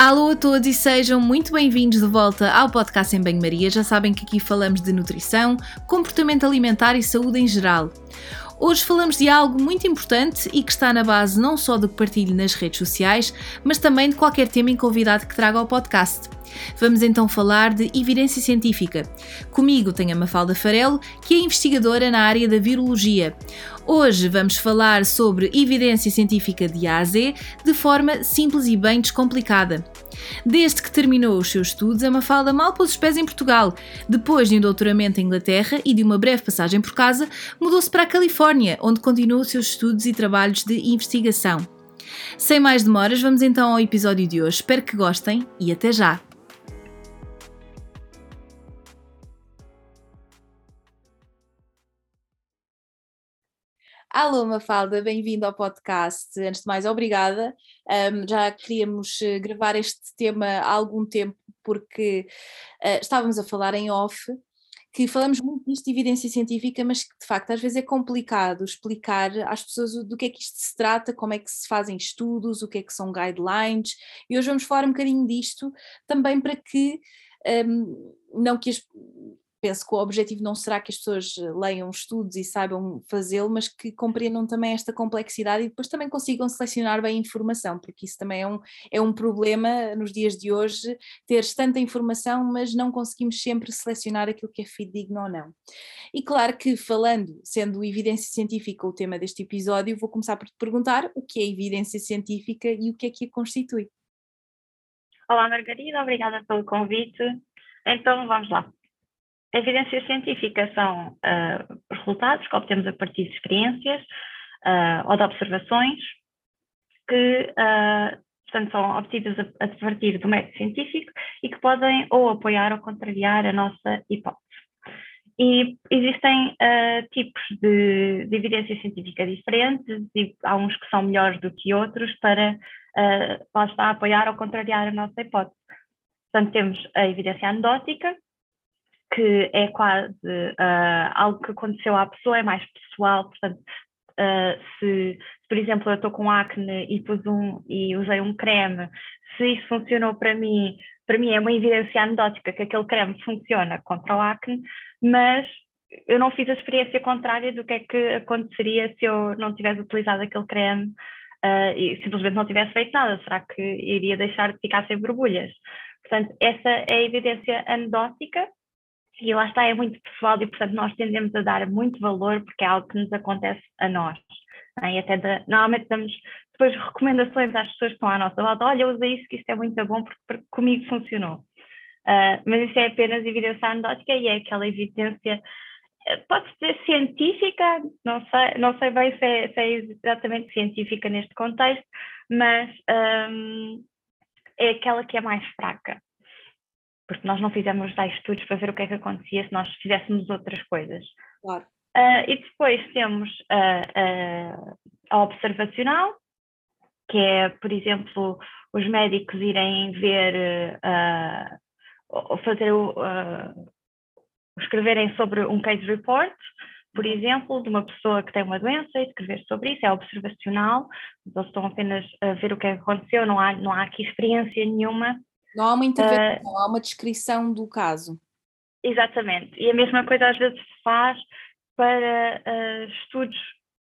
Alô a todos e sejam muito bem-vindos de volta ao podcast em Banho-Maria. Já sabem que aqui falamos de nutrição, comportamento alimentar e saúde em geral. Hoje falamos de algo muito importante e que está na base não só do que partilho nas redes sociais, mas também de qualquer tema em convidado que traga ao podcast. Vamos então falar de evidência científica. Comigo tenho a Mafalda Farelo, que é investigadora na área da virologia. Hoje vamos falar sobre evidência científica de A a Z de forma simples e bem descomplicada. Desde que terminou os seus estudos, a Mafalda mal pôs os pés em Portugal. Depois de um doutoramento em Inglaterra e de uma breve passagem por casa, mudou-se para a Califórnia, onde continuou os seus estudos e trabalhos de investigação. Sem mais demoras, vamos então ao episódio de hoje. Espero que gostem e até já! Alô, Mafalda, bem-vindo ao podcast. Antes de mais, obrigada. Um, já queríamos eh, gravar este tema há algum tempo, porque uh, estávamos a falar em off, que falamos muito disto de evidência científica, mas que de facto às vezes é complicado explicar às pessoas do que é que isto se trata, como é que se fazem estudos, o que é que são guidelines, e hoje vamos falar um bocadinho disto também para que. Um, não que as, penso que o objetivo não será que as pessoas eh, leiam estudos e saibam fazê-lo, mas que compreendam também esta complexidade e depois também consigam selecionar bem a informação, porque isso também é um, é um problema nos dias de hoje, teres tanta informação, mas não conseguimos sempre selecionar aquilo que é fidedigno ou não. E claro que falando, sendo evidência científica o tema deste episódio, vou começar por te perguntar o que é evidência científica e o que é que a constitui. Olá Margarida, obrigada pelo convite. Então vamos lá. Evidências científicas são uh, resultados que obtemos a partir de experiências uh, ou de observações que, uh, portanto, são obtidas a, partir do método científico e que podem ou apoiar ou contrariar a nossa hipótese. E existem tipos de, de, evidência científica diferentes e há uns que são melhores do que outros para, uh, está, apoiar ou contrariar a nossa hipótese. Portanto, temos a evidência anedótica, que é quase uh, algo que aconteceu à pessoa, é mais pessoal, portanto, uh, se, por exemplo, eu estou com acne e pus um e usei um creme, se isso funcionou para mim, para mim é uma evidência anedótica que aquele creme funciona contra o acne, mas eu não fiz a experiência contrária do que é que aconteceria se eu não tivesse utilizado aquele creme uh, e simplesmente não tivesse feito nada. Será que iria deixar de ficar sem borbulhas? Portanto, essa é a evidência anedótica e lá está, é muito pessoal e, portanto, nós tendemos a dar muito valor porque é algo que nos acontece a nós. É? E até de, normalmente damos depois recomendações às pessoas que estão à nossa volta: olha, usa isso, que isto é muito bom porque, porque comigo funcionou. Uh, mas isso é apenas evidência anedótica e é aquela evidência, eh, pode ser científica, não sei, não sei bem se é, se é exatamente científica neste contexto, mas um, é aquela que é mais fraca porque nós não fizemos tais estudos para ver o que é que acontecia se nós fizéssemos outras coisas. Claro. Uh, e depois temos uh, uh, a observacional, que é, por exemplo, os médicos irem ver, ou fazer o, escreverem sobre um case report, por exemplo, de uma pessoa que tem uma doença e escrever sobre isso, é observacional, eles estão apenas a ver o que é aconteceu, não há, não há aqui experiência nenhuma não há uma intervenção, uh, há uma descrição do caso. Exatamente. E a mesma coisa às vezes se faz para uh, estudos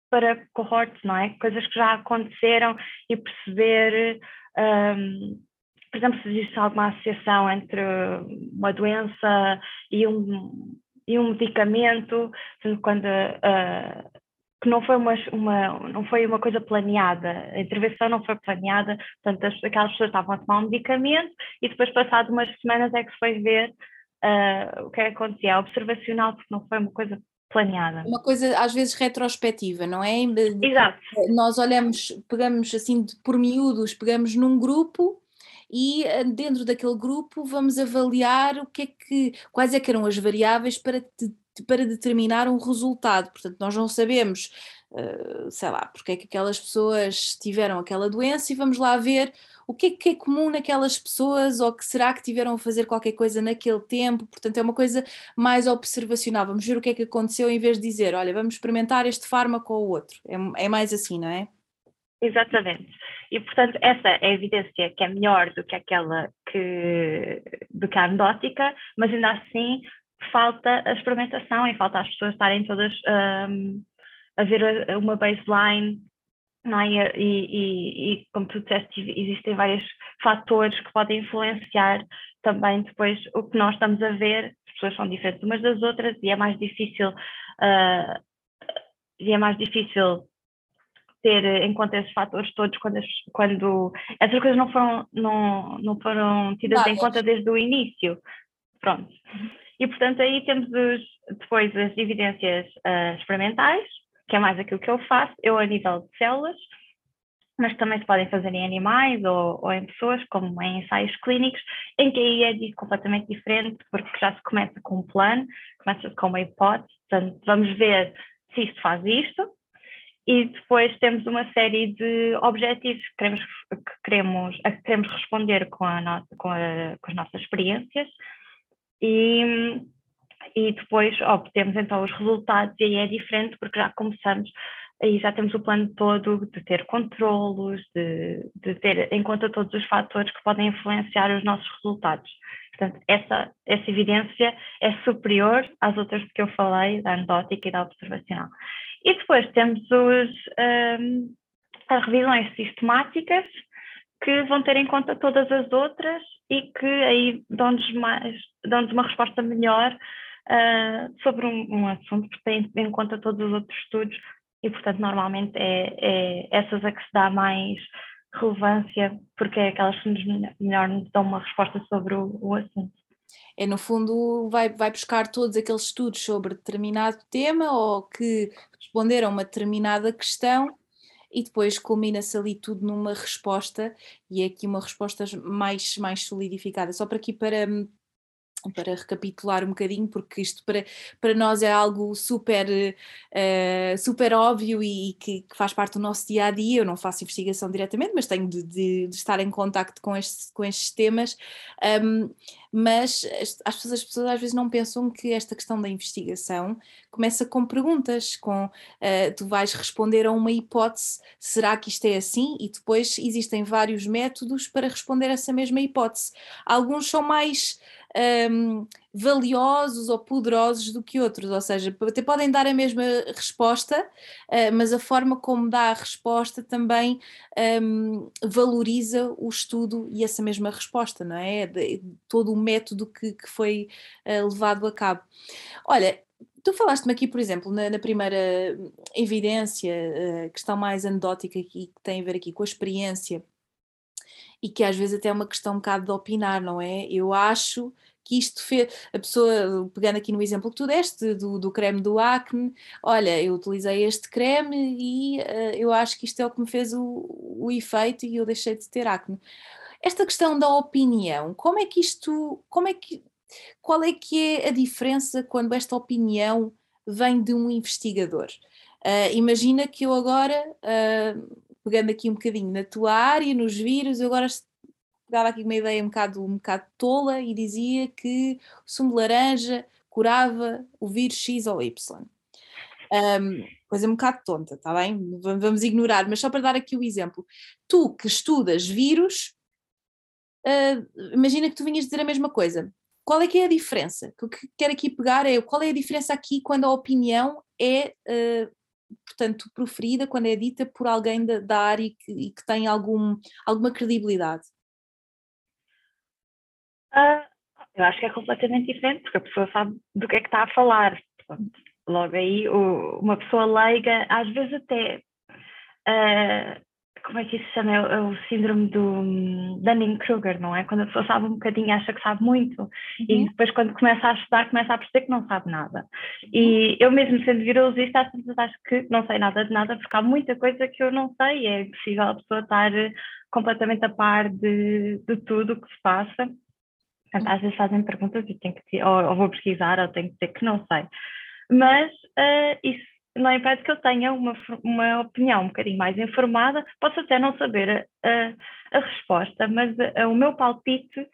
para cohortes, não é? Coisas que já aconteceram e perceber, um, por exemplo, se existe alguma associação entre uma doença e um, e um medicamento, quando uh, que não foi uma, uma, não foi uma coisa planeada, a intervenção não foi planeada, portanto as, aquelas pessoas estavam a tomar um medicamento e depois passado umas semanas é que se foi ver uh, o que é que acontecia, é observacional porque não foi uma coisa planeada. Uma coisa às vezes retrospectiva, não é? Exato. Nós olhamos, pegamos assim por miúdos, pegamos num grupo e ah, dentro daquele grupo vamos avaliar o que é que, quais é que eram as variáveis para para determinar um resultado. Portanto, nós não sabemos, uh, sei lá, porque é que aquelas pessoas tiveram aquela doença e vamos lá ver o que é que é comum naquelas pessoas ou que será que tiveram a fazer qualquer coisa naquele tempo. Portanto, é uma coisa mais observacional. Vamos ver o que é que aconteceu em vez de dizer, olha, vamos experimentar este fármaco ou outro. É, é mais assim, não é? Exatamente. E, portanto, essa é a evidência que é melhor do que aquela que, do que a anedótica, mas ainda assim falta a experimentação e falta as pessoas estarem todas um, a ver uma baseline não é? e, e, e, como tu disseste, existem vários fatores que podem influenciar também depois o que nós estamos a ver. As pessoas são diferentes umas das outras e é mais difícil uh, e é mais difícil ter em conta esses fatores todos quando, as, quando essas coisas não foram, não, não foram tidas em conta desde o início. Pronto. E portanto aí temos os, depois as evidências uh, experimentais, que é mais aquilo que eu faço, eu a nível de células, mas também se podem fazer em animais ou, ou, em pessoas, como em ensaios clínicos, em que aí é completamente diferente, porque já se começa com um plano, começa com uma hipótese, portanto, vamos ver se isto faz isto, e depois temos uma série de objetivos que queremos, que queremos, a que queremos responder com, a nossa, com, a, com as nossas experiências, e, e depois obtemos então os resultados, e aí é diferente, porque já começamos aí já temos o plano todo de ter controlos, de, de, ter em conta todos os fatores que podem influenciar os nossos resultados. Portanto, essa, essa evidência é superior às outras que eu falei, da anedótica e da observacional. E depois temos os, um, as revisões sistemáticas, que vão ter em conta todas as outras e que aí dão-nos dão uma resposta melhor uh, sobre um, um, assunto, porque têm em conta todos os outros estudos e, portanto, normalmente é, é essas a que se dá mais relevância, porque é aquelas que nos melhor nos dão uma resposta sobre o, o assunto. É, no fundo, vai, vai buscar todos aqueles estudos sobre determinado tema ou que responderam uma determinada questão e depois culmina-se ali tudo numa resposta e é aqui uma resposta mais, mais solidificada. Só para aqui para para recapitular um bocadinho, porque isto para, para nós é algo super, uh, super óbvio e, que, que, faz parte do nosso dia a dia. Eu não faço investigação diretamente, mas tenho de, de, de estar em contacto com, este, com estes temas. Um, mas as pessoas, as pessoas às vezes não pensam que esta questão da investigação começa com perguntas, com uh, tu vais responder a uma hipótese, será que isto é assim? E depois existem vários métodos para responder essa mesma hipótese. Alguns são mais um, valiosos ou poderosos do que outros, ou seja, até podem dar a mesma resposta, uh, mas a forma como dá a resposta também um, valoriza o estudo e essa mesma resposta, não é? De, todo o método que, que foi uh, levado a cabo. Olha, tu falaste-me aqui, por exemplo, na, na primeira evidência, uh, questão mais anedótica aqui, que tem a ver aqui com a experiência e que às vezes até é uma questão um bocado de opinar, não é? Eu acho que isto fez, a pessoa, pegando aqui no exemplo que tu deste, do, do creme do acne, olha, eu utilizei este creme e uh, eu acho que isto é o que me fez o, o efeito e eu deixei de ter acne. Esta questão da opinião, como é que isto, como é que, qual é que é a diferença quando esta opinião vem de um investigador? Uh, imagina que eu agora, uh, pegando aqui um bocadinho na tua área, nos vírus, eu agora pegava aqui uma ideia um bocado, um bocado tola e dizia que o sumo de laranja curava o vírus X ou Y. Um, coisa um bocado tonta, está bem? Vamos ignorar, mas só para dar aqui o exemplo. Tu que estudas vírus, uh, imagina que tu vinhas dizer a mesma coisa. Qual é que é a diferença? O que quero aqui pegar é qual é a diferença aqui quando a opinião é, uh, portanto, proferida, quando é dita por alguém da, da área e que, e que tem algum, alguma credibilidade? Uh, eu acho que é completamente diferente, porque a pessoa sabe do que é que está a falar. Portanto, logo aí, o, uma pessoa leiga, às vezes até. Uh, como é que isso se chama? É o, é síndrome do Dunning-Kruger, não é? Quando a pessoa sabe um bocadinho, acha que sabe muito, uhum. e depois, quando começa a estudar, começa a perceber que não sabe nada. E uhum. eu, mesmo sendo virologista, às vezes acho que não sei nada de nada, porque há muita coisa que eu não sei, é impossível a pessoa estar completamente a par de, de tudo o que se passa. Portanto, às vezes fazem perguntas e tenho que ou, ou, vou pesquisar, ou tenho que dizer que não sei. Mas uh, isso não impede que eu tenha uma, uma opinião um bocadinho mais informada. Posso até não saber a, a resposta, mas uh, o meu palpite,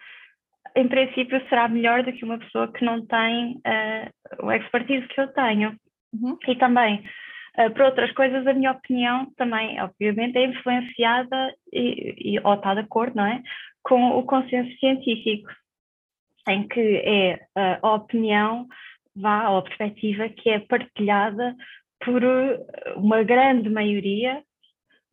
em princípio, será melhor do que uma pessoa que não tem uh, o expertise que eu tenho. Uhum. E também Uh, por outras coisas, a minha opinião também, obviamente, é influenciada e, e, ou está de acordo, não é? Com o consenso científico, em que é uh, a opinião, vá, a perspectiva que é partilhada por uma grande maioria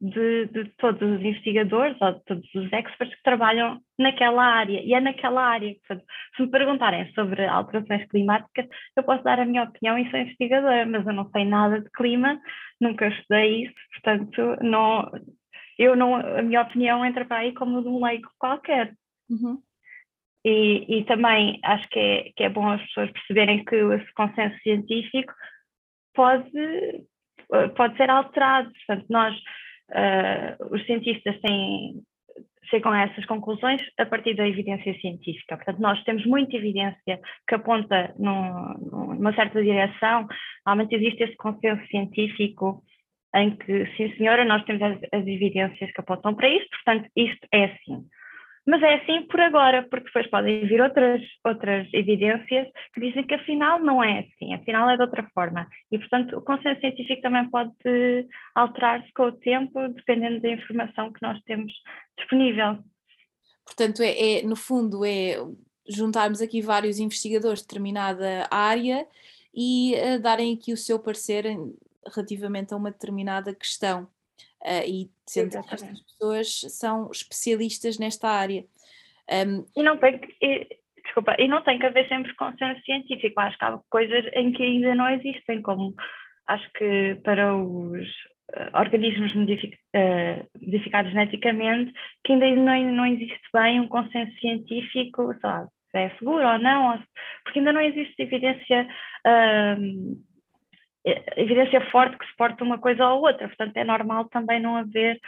de, de, todos os investigadores ou de todos os experts que trabalham naquela área. E é naquela área. Portanto, se me perguntarem sobre alterações climáticas, eu posso dar a minha opinião e sou investigadora, mas eu não sei nada de clima, nunca estudei isso, portanto, não, eu não, a minha opinião entra para aí como de um leigo qualquer. Uhum. E, e, também acho que é, que é bom as pessoas perceberem que esse consenso científico pode, pode ser alterado. Portanto, nós uh, os cientistas têm, chegam a essas conclusões a partir da evidência científica. Portanto, nós temos muita evidência que aponta num, numa certa direção, realmente existe esse consenso científico em que, sim senhora, nós temos as, as evidências que apontam para isto, portanto, isto é assim. Mas é assim por agora, porque depois podem vir outras, outras evidências que dizem que afinal não é assim, afinal é de outra forma. E, portanto, o consenso científico também pode alterar-se com o tempo, dependendo da informação que nós temos disponível. Portanto, é, é no fundo, é juntarmos aqui vários investigadores de determinada área e uh, darem aqui o seu parecer relativamente a uma determinada questão. Uh, e sendo que estas pessoas são especialistas nesta área. Um, e não tem que, e, desculpa, e não tem que haver sempre consenso científico, acho que há coisas em que ainda não existem, como acho que para os uh, organismos modific, uh, modificados geneticamente, que ainda não, não existe bem um consenso científico, sabe, se é seguro ou não, ou, porque ainda não existe evidência evidência forte que suporta uma coisa ou outra, portanto é normal também não haver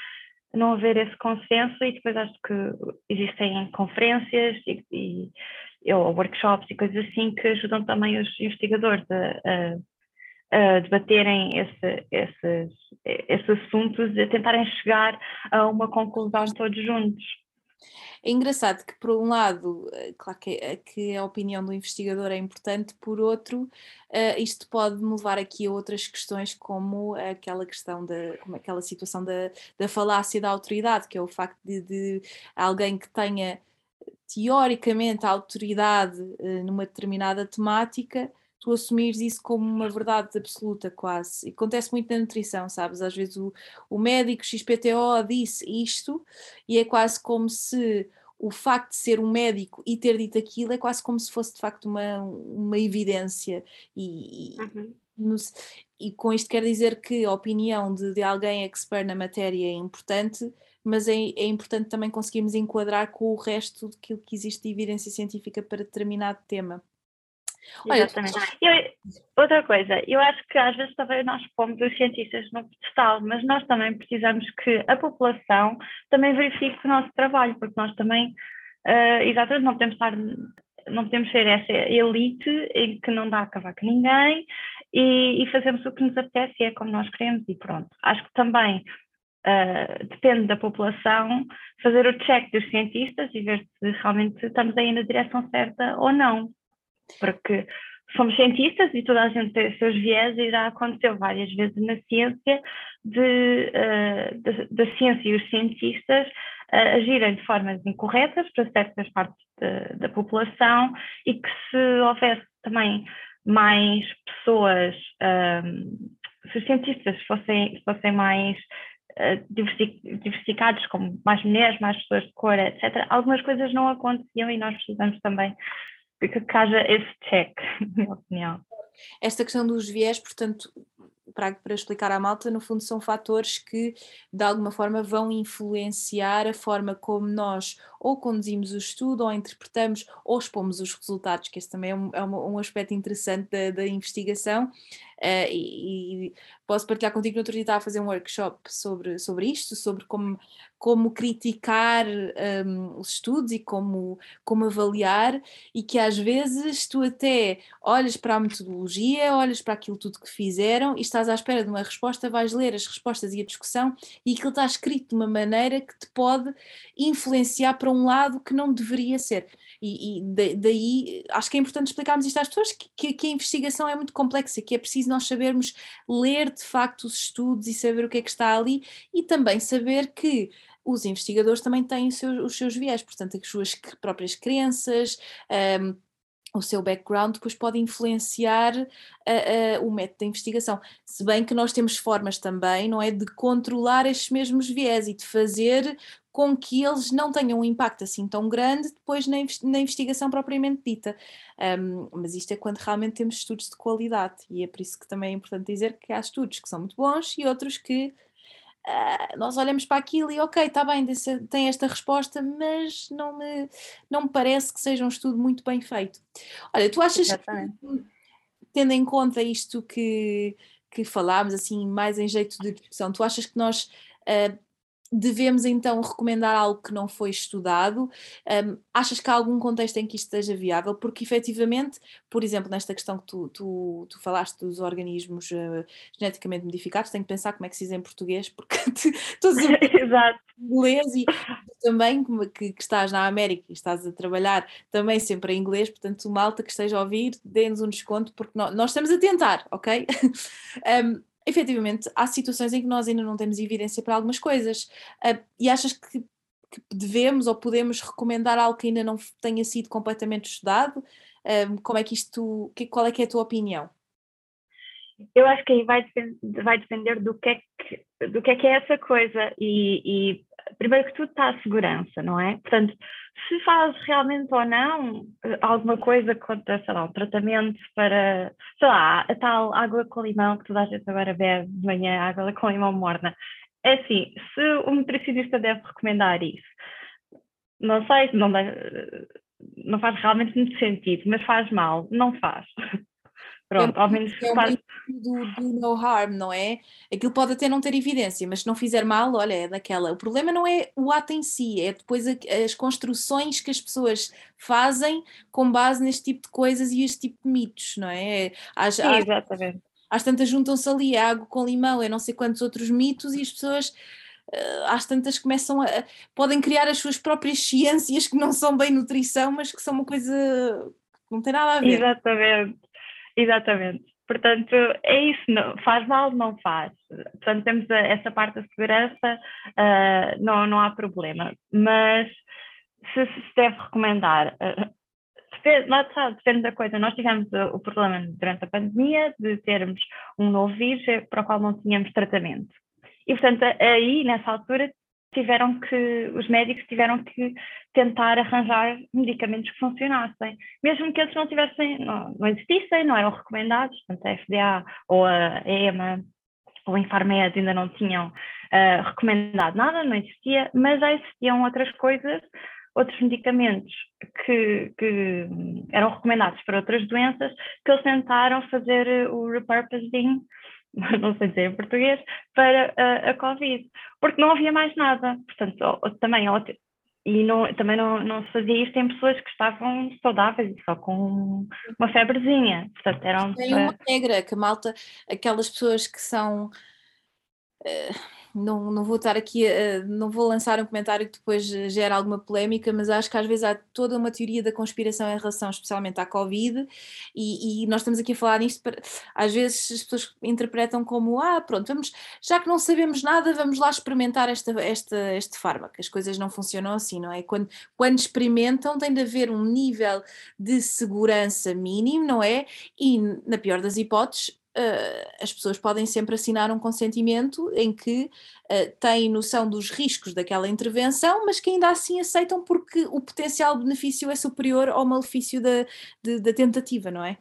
não haver esse consenso e depois acho que existem conferências e, e ou workshops e coisas assim que ajudam também os investigadores a, a, a debaterem esse, esses, esses assuntos e a tentarem chegar a uma conclusão todos juntos. É engraçado que, por um lado, eh, claro que, eh, que a opinião do investigador é importante, por outro, uh, isto pode me levar aqui a outras questões, como aquela questão da como aquela situação da, da falácia da autoridade, que é o facto de, de alguém que tenha teoricamente autoridade uh, numa determinada temática tu assumires isso como uma verdade absoluta, quase. E acontece muito na nutrição, sabes? Às vezes o, o médico XPTO disse isto e é quase como se o facto de ser um médico e ter dito aquilo é quase como se fosse de facto uma, uma evidência. E, uhum. no, e com isto quer dizer que a opinião de, de alguém expert na matéria é importante, mas é, é, importante também conseguirmos enquadrar com o resto daquilo que existe de evidência científica para determinado tema. Exatamente. Olha, eu, outra coisa, eu acho que às vezes também nós pomos os cientistas no pedestal, mas nós também precisamos que a população também verifique o nosso trabalho, porque nós também, uh, exatamente, não podemos estar, não podemos ser essa elite em que não dá a cavar com ninguém e, e fazemos o que nos apetece e é como nós queremos e pronto. Acho que também Uh, depende da população fazer o check dos cientistas e ver se realmente estamos aí na direção certa ou não porque somos cientistas e toda a gente tem os seus viés e já aconteceu várias vezes na ciência de, uh, da ciência e os cientistas uh, agirem de formas incorretas para certas partes de, da população e que se houvesse também mais pessoas, um, se os cientistas fossem, fossem mais uh, diversificados, como mais mulheres, mais pessoas de cor, etc., algumas coisas não aconteciam e nós precisamos também que haja esse check, na minha opinião. Esta questão dos viés, portanto, para, para explicar à malta, no fundo são fatores que de alguma forma vão influenciar a forma como nós ou conduzimos o estudo, ou interpretamos, ou expomos os resultados, que esse também é um, é um aspecto interessante da, da investigação. Uh, e, e, posso partilhar contigo no outro dia estava a fazer um workshop sobre, sobre isto, sobre como, como criticar um, os estudos e como, como avaliar, e que às vezes tu até olhas para a metodologia, olhas para aquilo tudo que fizeram e estás à espera de uma resposta, vais ler as respostas e a discussão, e aquilo está escrito de uma maneira que te pode influenciar para para um lado que não deveria ser. E, e daí acho que é importante explicarmos isto às pessoas que, que, a investigação é muito complexa, que é preciso nós sabermos ler de facto os estudos e saber o que é que está ali e também saber que os investigadores também têm os seus, os seus viés, portanto, as suas próprias crenças. Um, o seu background depois pode influenciar uh, uh, o método de investigação. Se bem que nós temos formas também, não é, de controlar estes mesmos viés e de fazer com que eles não tenham um impacto assim tão grande depois na, na investigação propriamente dita. Um, mas isto é quando realmente temos estudos de qualidade e é por isso que também é importante dizer que há estudos que são muito bons e outros que Uh, nós olhamos para aquilo e ok, está bem, tem esta resposta, mas não me, não me parece que seja um estudo muito bem feito. Olha, tu achas Exatamente. que, tendo em conta isto que, que falámos, assim, mais em jeito de discussão, tu achas que nós uh, devemos então recomendar algo que não foi estudado? Um, achas que há algum contexto em que isto esteja viável? Porque efetivamente, por exemplo, nesta questão que tu, tu, tu falaste dos organismos uh, geneticamente modificados, tenho que pensar como é que se diz em português, porque todos os inglês e também que, que, estás na América e estás a trabalhar também sempre em inglês, portanto, malta que esteja a ouvir, dê-nos um desconto, porque nós, nós estamos a tentar, ok? um, efetivamente há situações em que nós ainda não temos evidência para algumas coisas. Uh, e achas que, que, devemos ou podemos recomendar algo que ainda não tenha sido completamente estudado? Uh, como é que isto, que, qual é que é a tua opinião? Eu acho que aí vai, vai depender do que, é que, do que é que é essa coisa e, e primeiro que tudo está a segurança, não é? Portanto, se faz realmente ou não eh, alguma coisa contra, sei lá, um tratamento para, sei lá, a tal água com limão que toda a gente agora bebe de manhã, água com limão morna. É assim, se o nutricionista deve recomendar isso, não sei, não, deve, não faz realmente muito sentido, mas faz mal, não faz. Pronto, ao menos faz... do, do no harm, não é? Aquilo pode até não ter evidência, mas se não fizer mal, olha, é daquela. O problema não é o ato em si, é depois a, as construções que as pessoas fazem com base neste tipo de coisas e este tipo de mitos, não é? Às, Sim, às, exatamente. Às tantas juntam-se ali água com limão, eu não sei quantos outros mitos e as pessoas eh, às tantas começam a. podem criar as suas próprias ciências que não são bem nutrição, mas que são uma coisa que não tem nada a ver. Exatamente. Exatamente. Portanto, é isso, não, faz mal, não faz. Portanto, temos a, essa parte da segurança, uh, não, não há problema. Mas se se deve recomendar, uh, depende, lá depende da coisa. Nós tivemos o problema durante a pandemia de termos um novo vírus para o qual não tínhamos tratamento. E, portanto, aí, nessa altura, tiveram que, os médicos tiveram que tentar arranjar medicamentos que funcionassem, mesmo que eles não tivessem, não, não existissem, não eram recomendados, portanto a FDA ou a EMA ou a Infarmed ainda não tinham uh, recomendado nada, não existia, mas já existiam outras coisas, outros medicamentos que, que eram recomendados para outras doenças, que eles tentaram fazer o repurposing não sei dizer em português, para a, a Covid, porque não havia mais nada. Portanto, também, e não, também não, não se fazia isto em pessoas que estavam saudáveis, só com uma febrezinha. Portanto, eram, Tem uma regra que malta, aquelas pessoas que são. Uh não, não vou estar aqui, a, não vou lançar um comentário que depois gera alguma polémica, mas acho que às vezes há toda uma teoria da conspiração em relação especialmente à Covid e, e nós estamos aqui a falar nisto, para, às vezes as pessoas interpretam como, ah pronto, vamos, já que não sabemos nada, vamos lá experimentar esta, esta, este fármaco, as coisas não funcionam assim, não é? Quando, quando experimentam tem de haver um nível de segurança mínimo, não é? E na pior das hipóteses uh, as pessoas podem sempre assinar um consentimento em que uh, têm noção dos riscos daquela intervenção, mas que ainda assim aceitam porque o potencial benefício é superior ao malefício da, de, da tentativa, não é?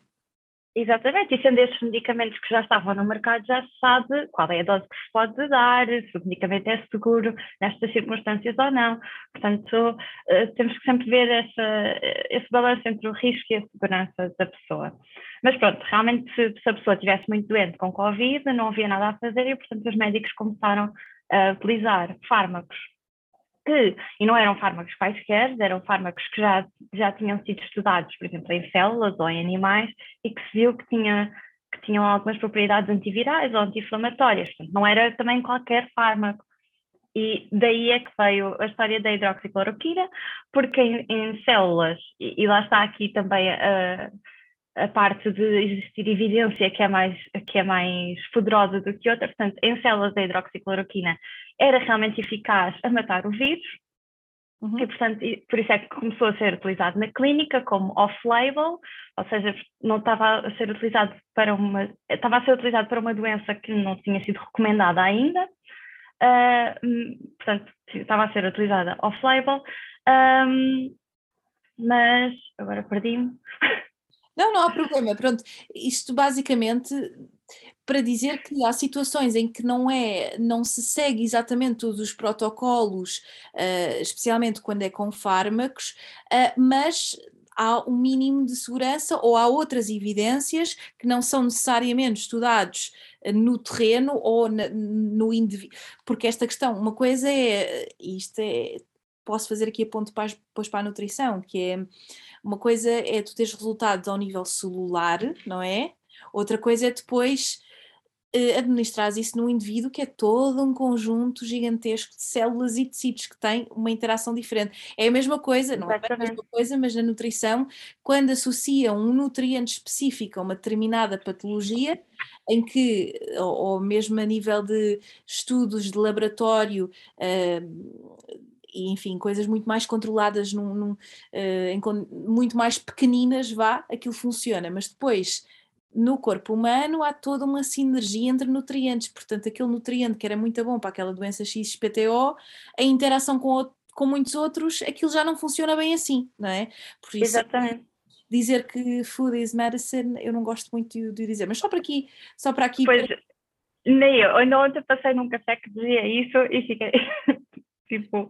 Exatamente, e sendo esses medicamentos que já estavam no mercado, já se sabe qual é a dose que se pode dar, se o medicamento é seguro nestas circunstâncias ou não. Portanto, eh, temos que sempre ver essa, esse balanço entre o risco e a segurança da pessoa. Mas pronto, realmente, se, se a pessoa estivesse muito doente com Covid, não havia nada a fazer e, portanto, os médicos começaram a utilizar fármacos que, e não eram fármacos quaisquer, eram fármacos que já, já tinham sido estudados, por exemplo, em células ou em animais, e que se viu que, tinha, que tinham algumas propriedades antivirais ou anti-inflamatórias. Não era também qualquer fármaco. e daí é que veio a história da hidroxicloroquina, porque em, em células, e, e, lá está aqui também a, a parte de existir evidência que é, mais, que é mais poderosa do que outra, portanto, em células da hidroxicloroquina era realmente eficaz a matar o vírus, Uhum. E, portanto, por isso é que começou a ser utilizado na clínica como off-label, ou seja, não estava a ser utilizado para uma, estava a ser utilizado para uma doença que não tinha sido recomendada ainda, uh, portanto, estava a ser utilizada off-label, um, mas agora perdi-me. Não, não há problema. Pronto, isto basicamente para dizer que há situações em que não é, não se segue exatamente todos os protocolos, uh, especialmente quando é com fármacos, uh, mas há um mínimo de segurança ou há outras evidências que não são necessariamente estudados eh, no terreno ou na, no indivíduo, porque esta questão, uma coisa é, isto é, posso fazer aqui a ponto depois para a nutrição, que é uma coisa é tu teres resultados ao nível celular, não é? Outra coisa é depois uh, administrar isso num indivíduo que é todo um conjunto gigantesco de células e tecidos que têm uma interação diferente. É a mesma coisa, não é a mesma coisa, mas na nutrição, quando associam um nutriente específico a uma determinada patologia, em que, ou, ou mesmo a nível de estudos de laboratório, uh, e enfim, coisas muito mais controladas, num, num, uh, em, muito mais pequeninas, vá, aquilo funciona, mas depois no corpo humano há toda uma sinergia entre nutrientes, portanto, aquele nutriente que era muito bom para aquela doença XPTO, a interação com, com muitos outros, aquilo já não funciona bem assim, não é? Por isso, Exatamente. Dizer que food is medicine, eu não gosto muito de, de dizer, mas só para aqui, só para aqui. Pois, para... nem eu, ainda ontem passei num café que dizia isso e fiquei. tipo,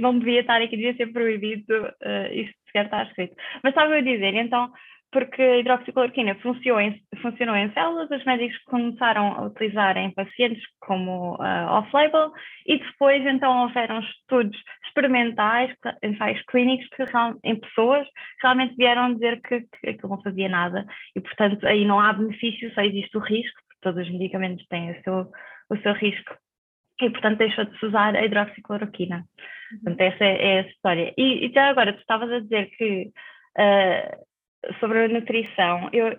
não devia estar aqui, devia ser proibido, uh, isso sequer está escrito. Mas estava a dizer, então, porque a hidroxicloroquina funcionou em, funcionou em células, os médicos começaram a utilizar em pacientes como uh, off-label e depois então houveram estudos experimentais, ensaios clínicos que, em pessoas realmente vieram dizer que, que aquilo não fazia nada e portanto aí não há benefício, só existe o risco, porque todos os medicamentos têm o seu, o seu risco e portanto deixou de se usar a hidroxicloroquina. Portanto essa é, é a história. E, e já agora tu estavas a dizer que uh, sobre a nutrição, eu,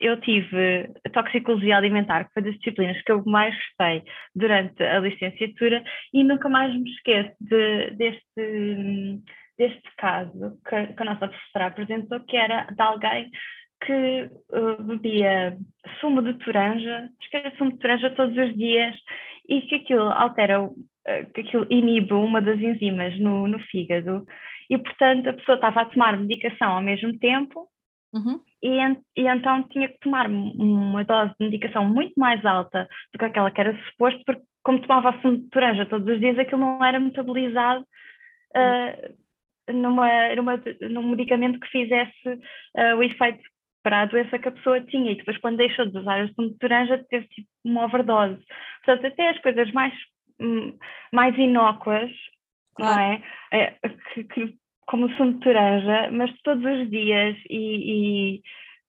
eu tive toxicologia alimentar, que foi das disciplinas que eu mais gostei durante a licenciatura e nunca mais me esqueço de, deste, deste caso que, que a nossa professora apresentou, que era de alguém que uh, bebia sumo de toranja, escreve sumo de toranja todos os dias e que aquilo altera, uh, que aquilo inibe uma das enzimas no, no fígado e, portanto, a pessoa estava a tomar medicação ao mesmo tempo uhum. e, e, então tinha que tomar uma dose de medicação muito mais alta do que aquela que era suposto, porque como tomava assunto de toranja todos os dias, aquilo não era metabolizado uh, numa, numa, num medicamento que fizesse uh, o efeito para a doença que a pessoa tinha e depois quando deixou de usar o assunto de toranja teve tipo uma overdose. Portanto, até as coisas mais, hum, mais inócuas, claro. não é? é que, que como sumo de toranja, mas todos os dias e,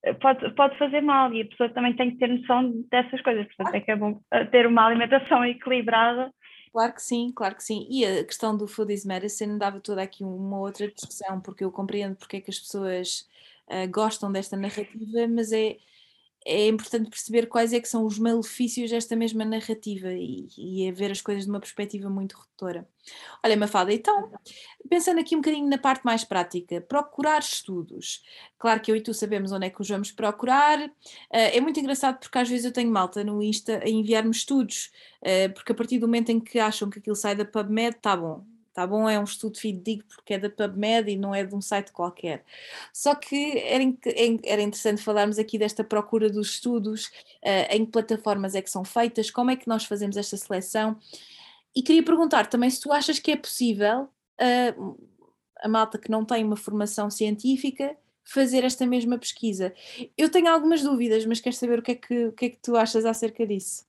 e, pode, pode fazer mal e a pessoa também tem que ter noção dessas coisas, portanto é que é bom eh, ter uma alimentação equilibrada. Claro que sim, claro que sim. E a questão do food is medicine dava toda aqui uma outra discussão, porque eu compreendo porque é que as pessoas uh, gostam desta narrativa, mas é, é importante perceber quais é que são os malefícios desta mesma narrativa e, e é ver as coisas de uma perspectiva muito redutora. Olha, Mafalda, então, pensando aqui um bocadinho na parte mais prática, procurar estudos. Claro que eu e tu sabemos onde é que os vamos procurar. Uh, é muito engraçado porque às vezes eu tenho malta no Insta a enviar-me estudos, uh, porque a partir do momento em que acham que aquilo sai da PubMed, tá bom, tá bom? É um estudo fidedigno porque é da PubMed e não é de um site qualquer. Só que era, era interessante falarmos aqui desta procura dos estudos, uh, em que plataformas é que são feitas, como é que nós fazemos esta seleção. E queria perguntar também se tu achas que é possível uh, a malta que não tem uma formação científica fazer esta mesma pesquisa. Eu tenho algumas dúvidas, mas quero saber o que é que, o que, é que tu achas acerca disso.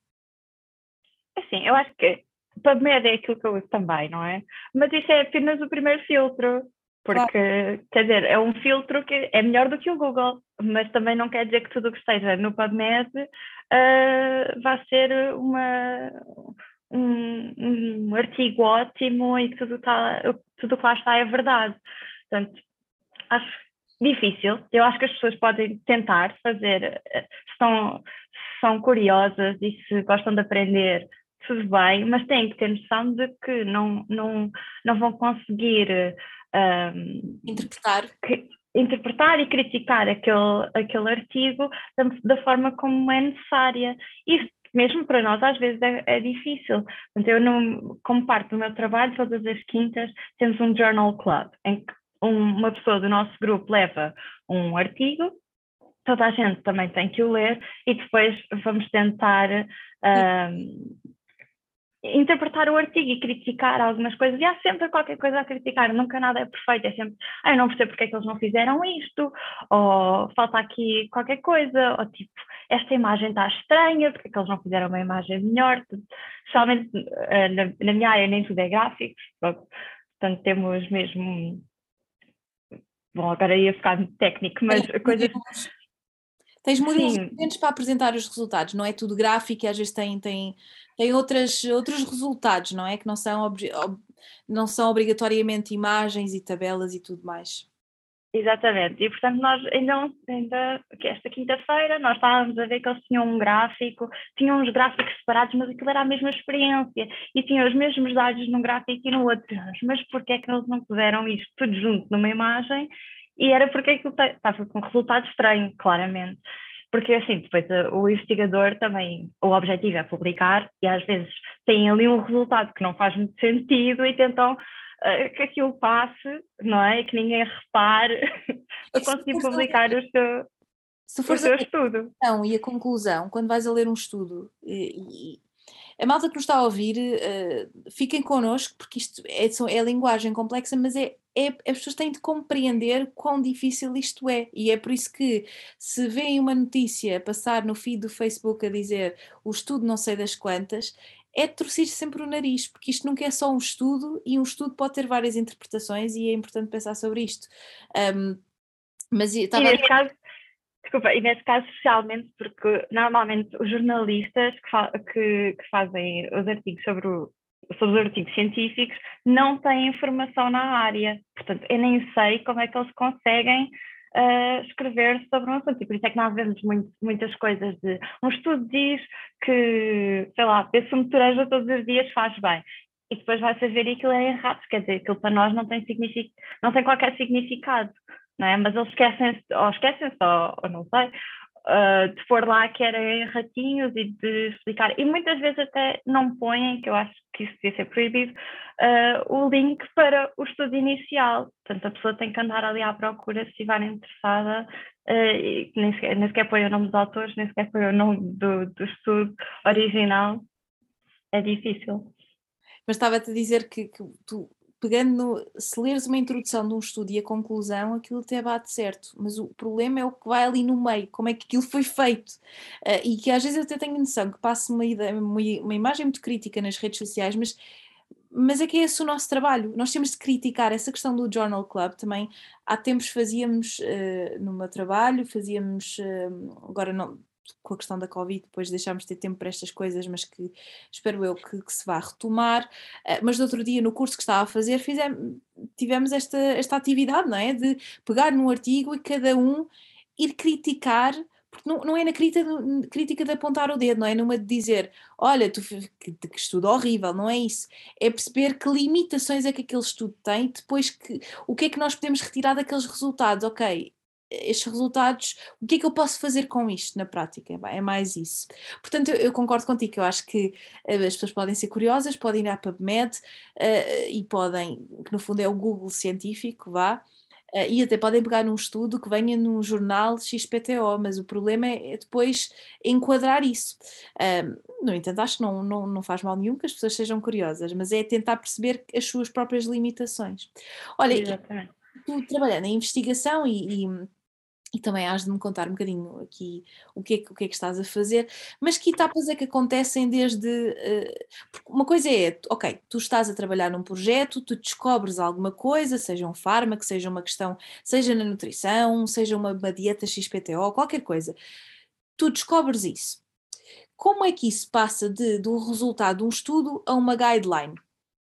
Assim, eu acho que PubMed é aquilo que eu uso também, não é? Mas isso é apenas o primeiro filtro, porque, quer dizer, é um filtro que é melhor do que o Google, mas também não quer dizer que tudo o que esteja no PubMed uh, vá ser uma, um, um artigo ótimo e que tudo, tá, tudo que lá está é verdade. Portanto, acho difícil. Eu acho que as pessoas podem tentar fazer, se são, se são curiosas e se gostam de aprender, tudo bem, mas têm que ter noção de que não, não, não vão conseguir um, interpretar. Que, interpretar e criticar aquele, aquele artigo da forma como é necessária. Isso mesmo para nós às vezes é, é difícil. Portanto, eu não, como parte do meu trabalho, todas as quintas temos um journal club, em que uma pessoa do nosso grupo leva um artigo, toda a gente também tem que o ler e depois vamos tentar um, interpretar o artigo e criticar algumas coisas, e há sempre qualquer coisa a criticar, nunca nada é perfeito, é sempre, ah, eu não percebo porque é que eles não fizeram isto, ou falta aqui qualquer coisa, ou tipo, esta imagem está estranha, porque é que eles não fizeram uma imagem melhor, especialmente uh, na, minha área nem tudo é gráficos, portanto temos mesmo, bom, agora ia ficar muito técnico, mas coisas... Tens modelos diferentes para apresentar os resultados, não é tudo gráfico e às vezes tem, tem, tem outras, outros resultados, não é? Que não são, não são obrigatoriamente imagens e tabelas e tudo mais. Exatamente, e portanto nós ainda, ainda esta quinta-feira nós estávamos a ver que eles tinham um gráfico, tinham uns gráficos separados, mas aquilo era a mesma experiência e tinham os mesmos dados num gráfico e no outro. Mas porquê é que eles não puseram isto tudo junto numa imagem e era porque aquilo estava com resultado estranho, claramente. Porque assim, depois eh, o investigador também, o objetivo é publicar e às vezes tem ali um resultado que não faz muito sentido e tentam uh, que aquilo passe, não é? E que ninguém repare para conseguir publicar o seu, se for o seu estudo. Então, e a conclusão, quando vais a ler um estudo e, e a malta que nos está a ouvir, uh, fiquem connosco, porque isto é, é linguagem complexa, mas é, é, as pessoas têm de compreender quão difícil isto é. E é por isso que, se veem uma notícia passar no feed do Facebook a dizer o estudo não sei das quantas, é torcer sempre o nariz, porque isto nunca é só um estudo e um estudo pode ter várias interpretações e é importante pensar sobre isto. Um, mas estava. E nesse caso, Desculpa, e nesse caso especialmente porque normalmente os jornalistas que, que, que fazem os artigos sobre, o, sobre os artigos científicos não têm informação na área. Portanto, eu nem sei como é que eles conseguem uh, escrever sobre um assunto. E por isso é que nós vemos muito, muitas coisas de um estudo diz que, sei lá, esse motoreja todos os dias faz bem. E depois vai saber e aquilo é errado, quer dizer, aquilo para nós não tem, não tem qualquer significado não é? Mas eles esquecem-se, ou esquecem-se, ou, ou, não sei, uh, de pôr lá que era ratinhos e de explicar. E muitas vezes até não põem, que eu acho que isso devia ser proibido, uh, o link para o estudo inicial. Portanto, a pessoa tem que andar ali à procura se estiver interessada. Uh, e nem, sequer, nem sequer põe o nome dos autores, nem sequer põe o nome do, do estudo original. É difícil. Mas estava-te a dizer que, que tu pegando no, se leres uma introdução de um estudo e a conclusão, aquilo até bate certo, mas o problema é o que vai ali no meio, como é que aquilo foi feito. Uh, e que às vezes eu até tenho noção que passa uma, uma, uma, imagem muito crítica nas redes sociais, mas, mas é que é esse o nosso trabalho. Nós temos de criticar essa questão do Journal Club também. Há tempos fazíamos uh, no meu trabalho, fazíamos, uh, agora não, com a questão da Covid, depois deixámos de ter tempo para estas coisas, mas que espero eu que, que se vá retomar. Uh, mas no outro dia, no curso que estava a fazer, fizemos, tivemos esta, esta atividade, não é? De pegar num artigo e cada um ir criticar porque não, não é na crítica, crítica de apontar o dedo, não é numa de dizer, olha, tu que, que estudo horrível, não é isso. É perceber que limitações é que aquele estudo tem, depois que o que é que nós podemos retirar daqueles resultados. Ok, estes resultados, o que é que eu posso fazer com isto na prática? É mais isso. Portanto, eu, eu concordo contigo, eu acho que uh, as pessoas podem ser curiosas, podem ir à PubMed uh, e podem, que no fundo é o Google científico, vá, uh, e até podem pegar num estudo que venha num jornal XPTO, mas o problema é, é depois enquadrar isso. no entanto, acho que não, não, não faz mal nenhum que as pessoas sejam curiosas, mas é tentar perceber as suas próprias limitações. Olha, Exatamente. tu trabalhando em investigação e, e e também has de me contar um bocadinho aqui o que, é, o que é que estás a fazer, mas que etapas é que acontecem desde. Uh, uma coisa é, ok, tu estás a trabalhar num projeto, tu descobres alguma coisa, seja um fármaco, seja uma questão, seja na nutrição, seja uma, uma dieta XPTO, qualquer coisa. Tu descobres isso. como é que isso passa de, do resultado de um estudo a uma guideline?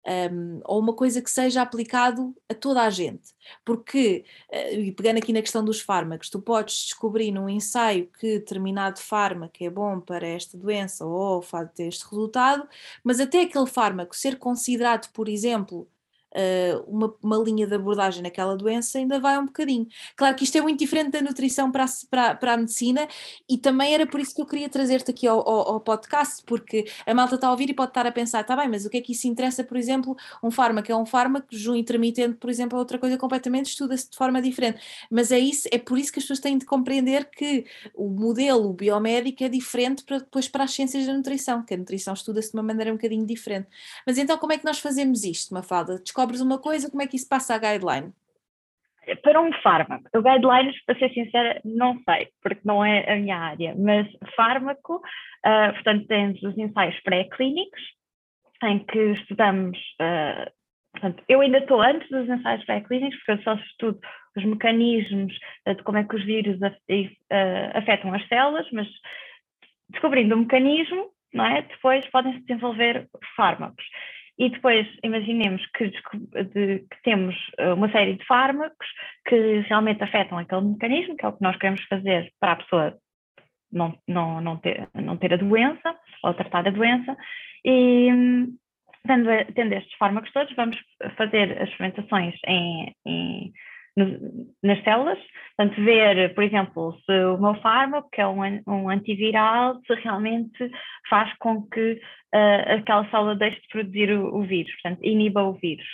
Um, ou uma coisa que seja aplicado a toda a gente. Porque, uh, e pegando aqui na questão dos fármacos, tu podes descobrir num ensaio que determinado fármaco é bom para esta doença ou faz este resultado, mas até aquele fármaco ser considerado, por exemplo, uh, uma, uma, linha de abordagem naquela doença, ainda vai um bocadinho. Claro que isto é muito diferente da nutrição para a, para, para a medicina e também era por isso que eu queria trazer-te aqui ao, ao, ao, podcast, porque a malta está a ouvir e pode estar a pensar, está bem, mas o que é que isso interessa, por exemplo, um fármaco é um fármaco, junho intermitente, por exemplo, é outra coisa completamente, estuda-se de forma diferente. Mas é isso, é por isso que as pessoas têm de compreender que o modelo biomédico é diferente para, depois para as ciências da nutrição, que a nutrição estuda-se de uma maneira um bocadinho diferente. Mas então como é que nós fazemos isto, Mafalda? Descobre descobres uma coisa, como é que isso passa a guideline? Para um fármaco, o guidelines, para ser sincera, não sei, porque não é a minha área, mas fármaco, uh, portanto, temos os ensaios pré-clínicos, em que estudamos, uh, portanto, eu ainda estou antes dos ensaios pré-clínicos, porque eu só estudo os mecanismos uh, de como é que os vírus afetam as células, mas descobrindo o mecanismo, não é? depois podem-se desenvolver fármacos. E depois, imaginemos que, de, que, temos eh, uma série de fármacos que realmente afetam aquele mecanismo, que é o que nós queremos fazer para a pessoa não, não, não, ter, não ter a doença ou tratar a doença. E tendo, tendo estes fármacos todos, vamos fazer as experimentações em, em nas células, portanto, ver, por exemplo, se o meu fármaco, que é um, um antiviral, se realmente faz com que uh, aquela célula deixe de produzir o, o, vírus, portanto, iniba o vírus.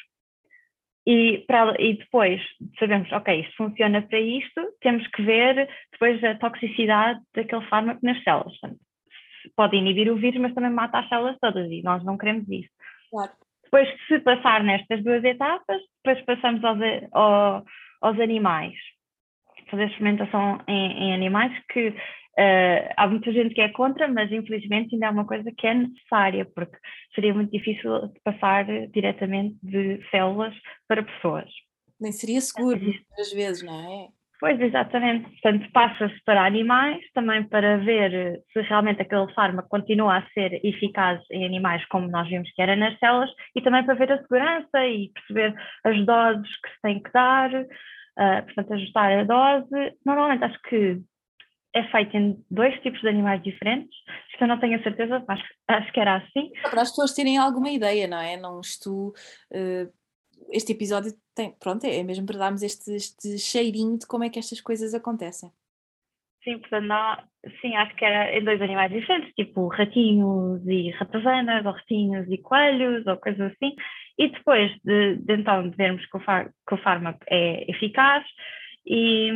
E, para, e depois sabemos, ok, isto funciona para isto, temos que ver depois a toxicidade daquele fármaco nas células. Portanto, pode inibir o vírus, mas também mata as células todas e nós não queremos isso. Claro. Depois, se passar nestas duas etapas, depois passamos ao, ao, aos animais, fazer experimentação em, em animais, que uh, há muita gente que é contra, mas infelizmente ainda é uma coisa que é necessária, porque seria muito difícil passar diretamente de células para pessoas. Nem seria seguro, muitas vezes, não é? Pois, exatamente. Portanto, passa-se para animais, também para ver se realmente aquele fármaco continua a ser eficaz em animais, como nós vimos que era nas células, e também para ver a segurança e perceber as doses que se tem que dar, uh, portanto, ajustar a dose. Normalmente, acho que é feito em dois tipos de animais diferentes, isto eu não tenho a certeza, mas acho que era assim. Para as pessoas terem alguma ideia, não é? Não estou. Uh este episódio tem, pronto, é mesmo para darmos este, este cheirinho de como é que estas coisas acontecem. Sim, portanto, não, sim, acho que era em dois animais diferentes, tipo ratinhos e ratazanas, ou ratinhos e coelhos, ou coisas assim, e depois de, de então de vermos que o, far, que o fármaco é eficaz e,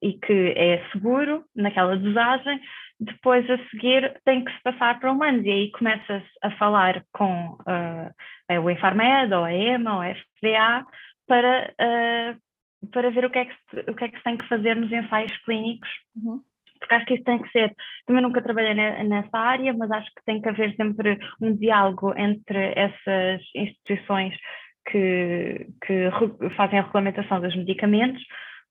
e que é seguro naquela dosagem, depois a seguir tem que se passar para humanos e aí começa-se a falar com uh, o Infarmed ou a EMA ou a FDA para, uh, para ver o que, é que se, o que é que se tem que fazer nos ensaios clínicos. Uhum. Porque acho que isso tem que ser, também nunca trabalhei nessa área, mas acho que tem que haver sempre um diálogo entre essas instituições que, que fazem a regulamentação dos medicamentos,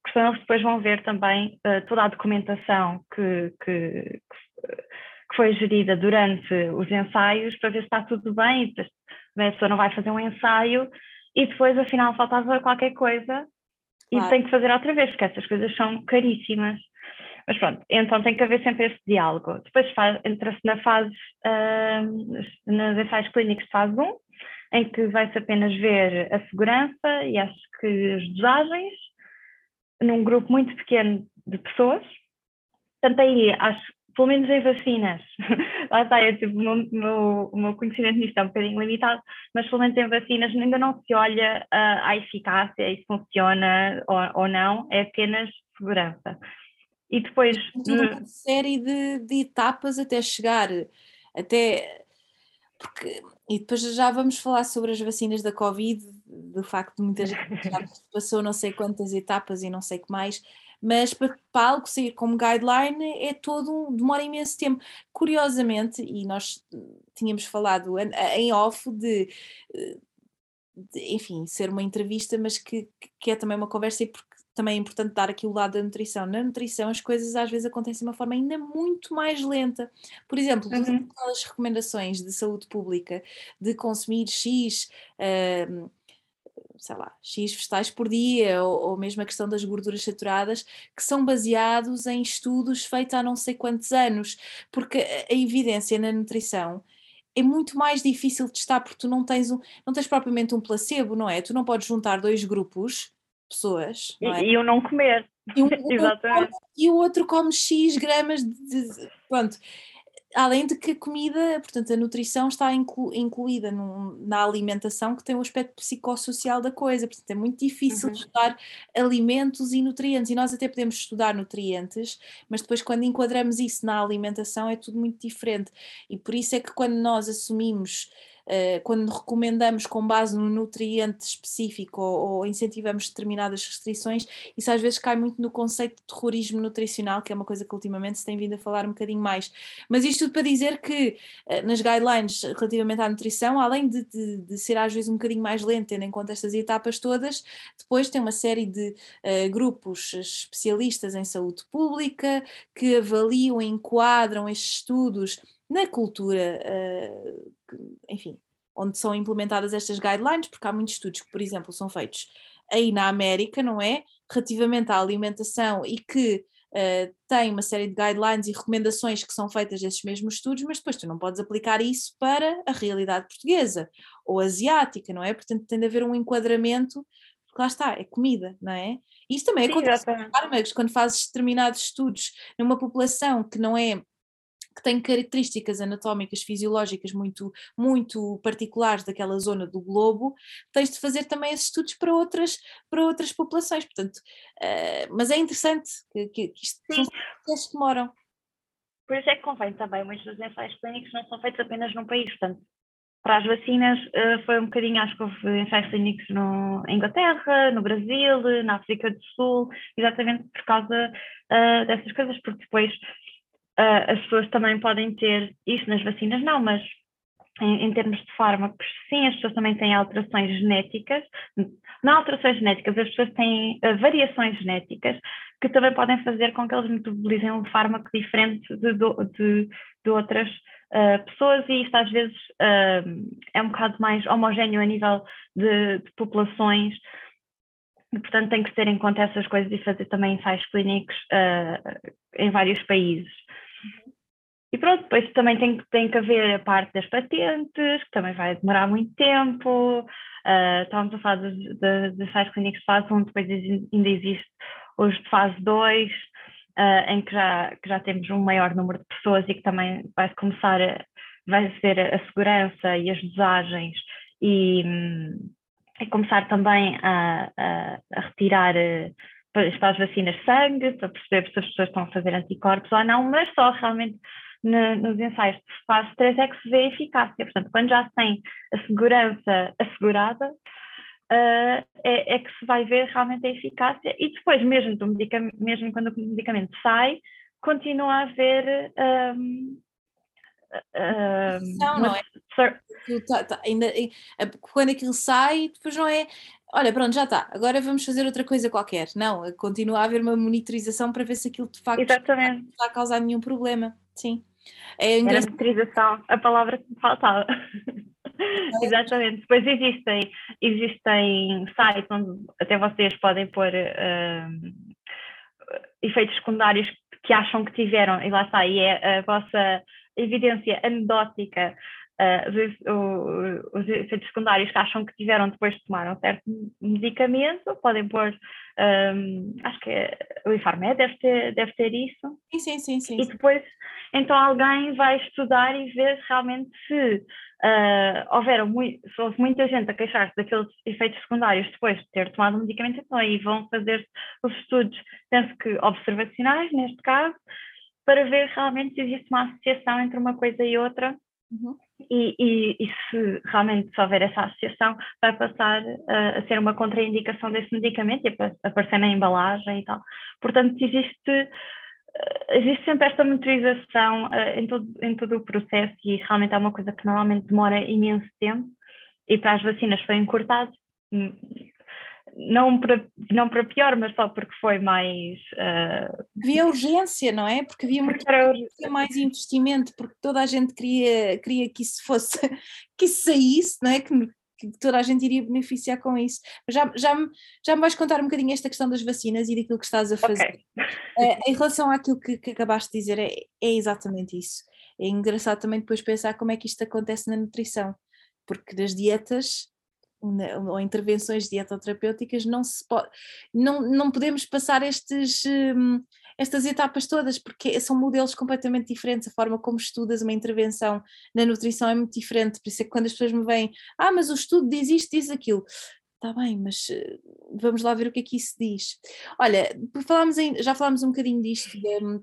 porque senão eles depois vão ver também uh, toda a documentação que, que, que, foi gerida durante os ensaios para ver se está tudo bem, e depois a pessoa não vai fazer um ensaio e depois afinal faltava qualquer coisa e claro. tem que fazer outra vez, porque essas coisas são caríssimas. Mas pronto, então tem que haver sempre esse diálogo. Depois entra-se na fase, uh, nos ensaios clínicos de fase 1, em que vai-se apenas ver a segurança e acho que as dosagens, num grupo muito pequeno de pessoas. Portanto, aí acho, pelo menos em vacinas, lá está, é, tipo, o, meu, o meu conhecimento nisto é um bocadinho limitado, mas pelo menos em vacinas ainda não se olha uh, à eficácia e se funciona ou, ou não, é apenas segurança. E depois. Uma série de, de etapas até chegar, até. Porque, e depois já vamos falar sobre as vacinas da Covid, do facto de muita gente já passou não sei quantas etapas e não sei o que mais, mas para, para algo sair como guideline é todo, demora imenso tempo. Curiosamente, e nós tínhamos falado em off de, de enfim, ser uma entrevista, mas que, que é também uma conversa, e porque também é importante dar aqui o lado da nutrição. Na nutrição, as coisas às vezes acontecem de uma forma ainda muito mais lenta. Por exemplo, uhum. as recomendações de saúde pública de consumir X. Uh, sei lá, X vegetais por dia, ou, ou, mesmo a questão das gorduras saturadas, que são baseados em estudos feitos há não sei quantos anos, porque a, a evidência na nutrição é muito mais difícil de testar porque tu não tens, um, não tens propriamente um placebo, não é? Tu não podes juntar dois grupos pessoas. Não é? e, e o não comer. E, um, Exatamente. e o outro come X gramas de, de, Pronto. Além de que a comida, portanto, a nutrição está inclu, incluída num, na alimentação que tem um aspecto psicossocial da coisa, portanto é muito difícil uhum. estudar alimentos e nutrientes, e nós até podemos estudar nutrientes, mas depois quando enquadramos isso na alimentação é tudo muito diferente, e por isso é que quando nós assumimos quando recomendamos com base no nutriente específico ou, ou, incentivamos determinadas restrições, isso às vezes cai muito no conceito de terrorismo nutricional, que é uma coisa que ultimamente se tem vindo a falar um bocadinho mais. Mas isto tudo para dizer que eh, nas guidelines relativamente à nutrição, além de, de, de, ser às vezes um bocadinho mais lento, tendo em conta estas etapas todas, depois tem uma série de uh, grupos especialistas em saúde pública que avaliam enquadram estes estudos na cultura, uh, enfim, onde são implementadas estas guidelines, porque há muitos estudos que, por exemplo, são feitos aí na América, não é? Relativamente à alimentação e que uh, têm uma série de guidelines e recomendações que são feitas desses mesmos estudos, mas depois tu não podes aplicar isso para a realidade portuguesa ou asiática, não é? Portanto, tem de haver um enquadramento, porque lá está, é comida, não é? Isso também Sim, acontece fármacos, quando fazes determinados estudos numa população que não é que tem características anatómicas fisiológicas muito, muito particulares daquela zona do globo, tens de fazer também esses estudos para outras, para outras populações, portanto, uh, mas é interessante que, que, que isto Sim. que demoram. Por isso é que convém também, muitos dos ensaios clínicos não são feitos apenas num país, portanto, para as vacinas uh, foi um bocadinho, acho que houve ensaios clínicos no, em Inglaterra, no Brasil, na África do Sul, exatamente por causa uh, dessas coisas, porque depois uh, as pessoas também podem ter, isso nas vacinas não, mas em, em, termos de fármacos, sim, as pessoas também têm alterações genéticas, não alterações genéticas, as pessoas têm uh, variações genéticas que também podem fazer com que eles metabolizem um fármaco diferente de, de, de outras uh, pessoas e isto às vezes uh, é um bocado mais homogéneo a nível de, de populações portanto tem que ter em conta essas coisas e fazer também ensaios clínicos em vários países. E pronto, depois também tem, tem que haver a parte das patentes, que também vai demorar muito tempo. Uh, estávamos a falar dos, de ensaios clínicos de fase 1, depois ainda existe os de fase 2, uh, ah, em que já, que já temos um maior número de pessoas e que também vai começar a, vai ser a segurança e as dosagens e, e começar também a, a, a retirar para as vacinas sangue, para perceber se as pessoas estão a fazer anticorpos ou não, mas só realmente no, nos ensaios de fase 3 é que se vê a eficácia. Portanto, quando já se tem a segurança assegurada, uh, é, é, que se vai ver realmente a eficácia e depois, mesmo, do mesmo quando o medicamento sai, continua a haver. Um, não, não é? Tá, tá, ainda, quando aquilo sai, depois não é olha, pronto, já está, agora vamos fazer outra coisa qualquer. Não, continua a haver uma monitorização para ver se aquilo de facto Exatamente. não está a causar nenhum problema. Sim. É Era monitorização, a palavra que me faltava. Exatamente. Depois existem, existem sites onde até vocês podem pôr uh, efeitos secundários que acham que tiveram, e lá está, e é a vossa evidência anedótica uh, os, os, efeitos secundários que acham que tiveram depois de tomar um certo medicamento, podem pôr, um, acho que é, o Infarmed deve ter, deve ter isso. Sim, sim, sim, sim. E depois, então alguém vai estudar e ver realmente se uh, houveram muito, se houve muita gente a queixar-se daqueles efeitos secundários depois de ter tomado o medicamento, então aí vão fazer os estudos, penso que observacionais, neste caso, para ver realmente se existe uma associação entre uma coisa e outra. Uhum e, e, e, se realmente se houver essa associação, vai passar uh, a ser uma contraindicação desse medicamento e aparecer na embalagem e tal. Portanto, existe, uh, existe sempre esta monitorização uh, em, todo, em todo o processo e realmente é uma coisa que normalmente demora imenso tempo e para as vacinas foi encurtado. Não para, não para pior, mas só porque foi mais. Uh... Havia urgência, não é? Porque havia muito porque mais investimento, porque toda a gente queria, queria que isso fosse, que isso saísse, não é? Que, que toda a gente iria beneficiar com isso. Já, já, me, já me vais contar um bocadinho esta questão das vacinas e daquilo que estás a fazer. Okay. Uh, em relação àquilo que, que acabaste de dizer, é, é exatamente isso. É engraçado também depois pensar como é que isto acontece na nutrição, porque das dietas ou intervenções dietoterapêuticas não se pode, não, não podemos passar estes, hum, estas etapas todas, porque são modelos completamente diferentes, a forma como estudas uma intervenção na nutrição é muito diferente, por isso é que quando as pessoas me vêm, ah, mas o estudo diz isto, diz aquilo, está bem, mas eh, vamos lá ver o que é que isso diz. Olha, falámos em, já falámos um bocadinho disto, de,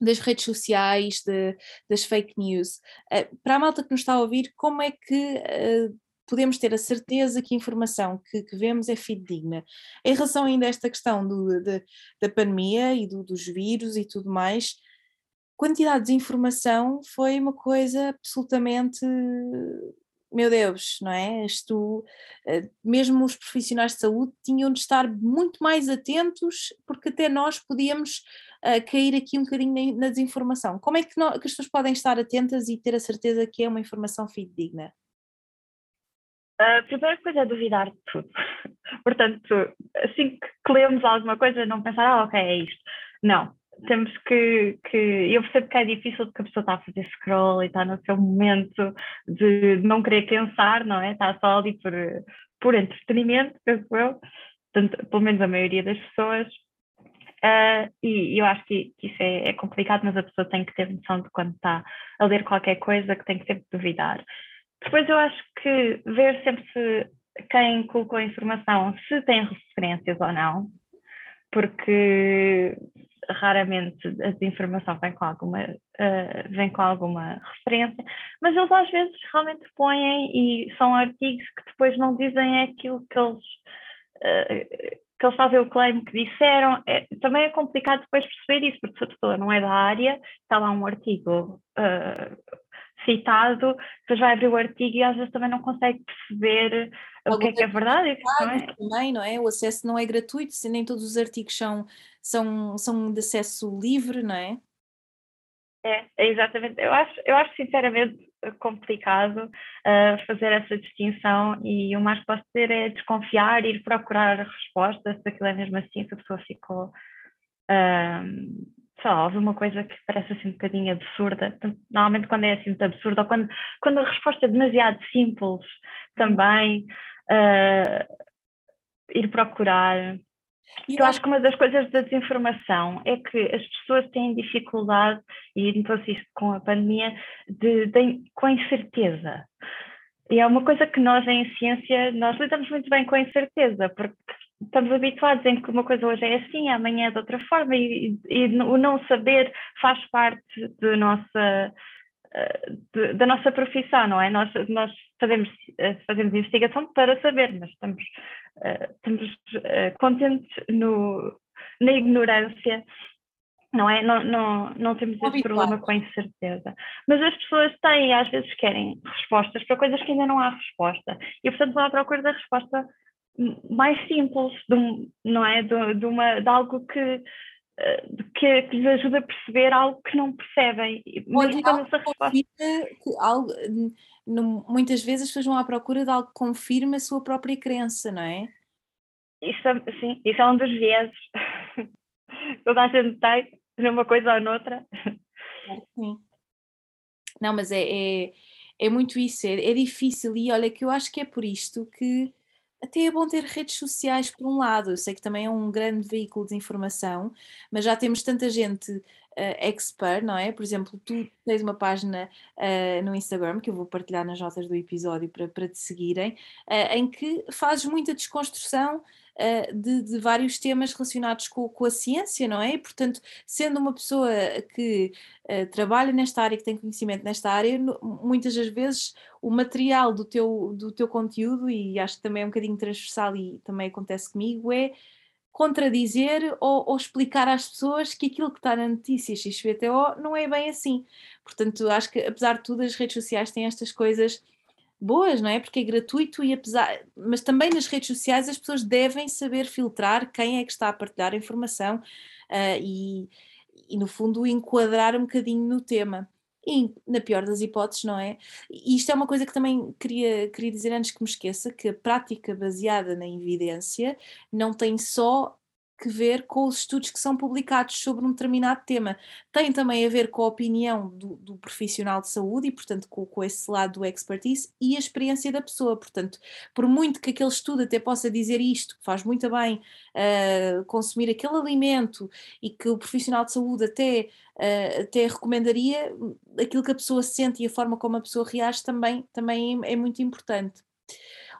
das redes sociais, de, das fake news. Uh, para a malta que nos está a ouvir, como é que uh, podemos ter a certeza que a informação que, que vemos é fidedigna. Em relação ainda a esta questão do, de, da pandemia e do, dos vírus e tudo mais, quantidade de informação foi uma coisa absolutamente meu Deus, não é? Isto, eh, mesmo os profissionais de saúde tinham de estar muito mais atentos, porque até nós podíamos uh, cair aqui um bocadinho na, desinformação. Como é que, que as pessoas podem estar atentas e ter a certeza que é uma informação fidedigna? A primeira coisa é duvidar de tudo. Portanto, assim que lemos alguma coisa, não pensar, ah, ok, é isto. Não. Temos que, que. Eu percebo que é difícil porque a pessoa está a fazer scroll e está no seu momento de não querer pensar, não é? Está só ali por, por entretenimento, penso eu. Portanto, pelo menos a maioria das pessoas. Uh, e eu acho que, que isso é, é, complicado, mas a pessoa tem que ter noção de quando está a ler qualquer coisa que tem que sempre duvidar. Depois eu acho que ver sempre se quem colocou a informação se tem referências ou não, porque raramente a desinformação vem com alguma uh, vem com alguma referência, mas eles às vezes realmente põem e são artigos que depois não dizem aquilo que eles uh, que eles fazem o claim que disseram. É, também é complicado depois perceber isso, porque se a pessoa não é da área, está lá um artigo uh, citado, depois vai abrir o artigo e às vezes também não consegue perceber o que é que é verdade. É. Também, não é? O acesso não é gratuito, se nem todos os artigos são, são, são de acesso livre, não é? É, é exatamente. Eu acho, eu acho sinceramente complicado uh, fazer essa distinção e o mais que posso dizer é desconfiar, ir procurar respostas se aquilo é mesmo assim, se a pessoa ficou. Uh, só houve uma coisa que parece assim um bocadinho absurda. Normalmente quando é assim muito absurdo, ou quando, quando a resposta é demasiado simples também, uh, ir procurar. E eu acho que uma das coisas da desinformação é que as pessoas têm dificuldade, e notou-se isso com a pandemia, de, de, com a incerteza. E é uma coisa que nós em ciência, nós lidamos muito bem com a incerteza, porque estamos habituados em que uma coisa hoje é assim, amanhã é de outra forma, e, e o não saber faz parte nossa, eh, de, da nossa profissão, não é? Nós, nós fazemos, eh, fazemos investigação para saber, mas estamos, eh, estamos contentes no, na ignorância. Não é? Não, não, não temos esse problema com a incerteza. Mas as pessoas têm, às vezes querem respostas para coisas que ainda não há resposta. E, portanto, vão à procura da resposta mais simples, de um, não é? De, de, uma, de algo que, eh, que, que lhes ajuda a perceber algo que não percebem. Mas algo essa resposta... que algo, muitas vezes as pessoas vão à procura de algo que confirme a sua própria crença, não é? Isso, é, sim, isso é um dos vezes. Toda a gente tem, numa coisa ou noutra. Sim. Não, mas é, é, é muito isso, é, é difícil e olha que eu acho que é por isto que até é bom ter redes sociais por um lado, eu sei que também é um grande veículo de informação, mas já temos tanta gente uh, expert, não é? Por exemplo, tu tens uma página uh, no Instagram, que eu vou partilhar nas notas do episódio para, para te seguirem, uh, em que fazes muita desconstrução uh, de, de, vários temas relacionados com, com, a ciência, não é? E, portanto, sendo uma pessoa que uh, trabalha nesta área, que tem conhecimento nesta área, muitas das vezes o material do teu, do teu conteúdo, e acho que também é um bocadinho transversal e também acontece comigo, é contradizer ou, ou, explicar às pessoas que aquilo que está na notícia XPTO não é bem assim. Portanto, acho que apesar de tudo, as redes sociais têm estas coisas boas, não é? Porque é gratuito e apesar, mas também nas redes sociais as pessoas devem saber filtrar quem é que está a partilhar a informação uh, e, e, no fundo, enquadrar um bocadinho no tema. E, na pior das hipóteses, não é? E isto é uma coisa que também queria, queria dizer antes que me esqueça, que a prática baseada na evidência não tem só que ver com os estudos que são publicados sobre um determinado tema. Tem também a ver com a opinião do, do profissional de saúde e, portanto, com, com, esse lado do expertise e a experiência da pessoa. Portanto, por muito que aquele estudo até possa dizer isto, que faz muito bem uh, consumir aquele alimento e que o profissional de saúde até, uh, até recomendaria, aquilo que a pessoa sente e a forma como a pessoa reage também, também é, é muito importante.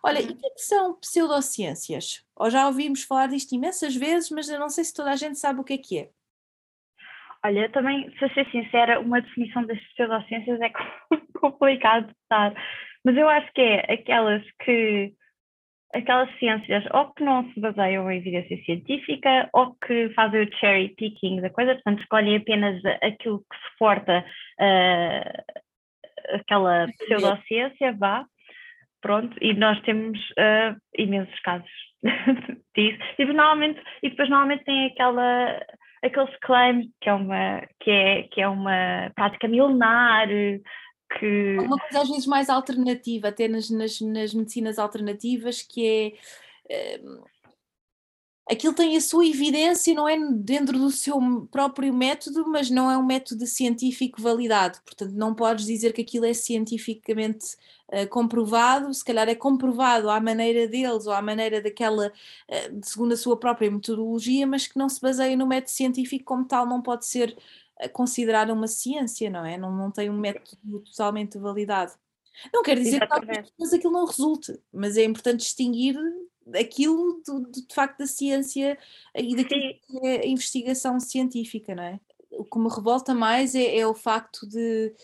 Olha, e o que, é que são pseudociências? Ou já ouvimos falar disto imensas vezes, mas eu não sei se toda a gente sabe o que é que é. Olha, também, se ser sincera, uma definição das pseudociências é complicado de dar, mas eu acho que é aquelas que aquelas ciências ou que não se baseiam em evidência científica ou que fazem o cherry picking da coisa, portanto escolhem apenas aquilo que suporta uh, aquela pseudociência, vá, pronto, e nós temos uh, imensos casos disso. E, normalmente, e depois normalmente tem aquela, aqueles claims que é uma, que é, que é uma prática milenar, que... Uma coisa às vezes mais alternativa, até nas, nas, nas medicinas alternativas, que é... Aquilo tem a sua evidência, não é dentro do seu próprio método, mas não é um método científico validado. Portanto, não podes dizer que aquilo é cientificamente uh, comprovado, se calhar é comprovado à maneira deles ou à maneira daquela, uh, segundo a sua própria metodologia, mas que não se baseia no método científico como tal, não pode ser uh, considerado uma ciência, não é? Não, não tem um método totalmente validado. Não quer dizer Exatamente. que aquilo não resulte, mas é importante distinguir aquilo do, do, de facto da ciência e daquilo que é a investigação científica, não é? O que me revolta mais é, é o facto de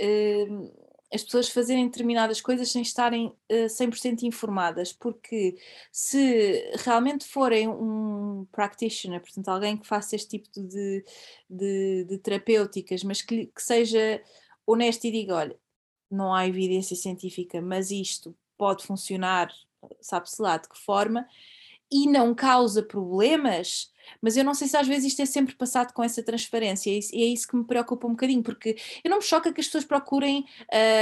uh, as pessoas fazerem determinadas coisas sem estarem uh, eh, 100% informadas, porque se realmente forem um practitioner, portanto alguém que faça este tipo de, de, de terapêuticas, mas que, que seja honesto e diga, olha, não há evidência científica, mas isto pode funcionar sabe-se lá de que forma, e não causa problemas, mas eu não sei se às vezes isto é sempre passado com essa transparência, e é isso que me preocupa um bocadinho, porque eu não me choca que as pessoas procurem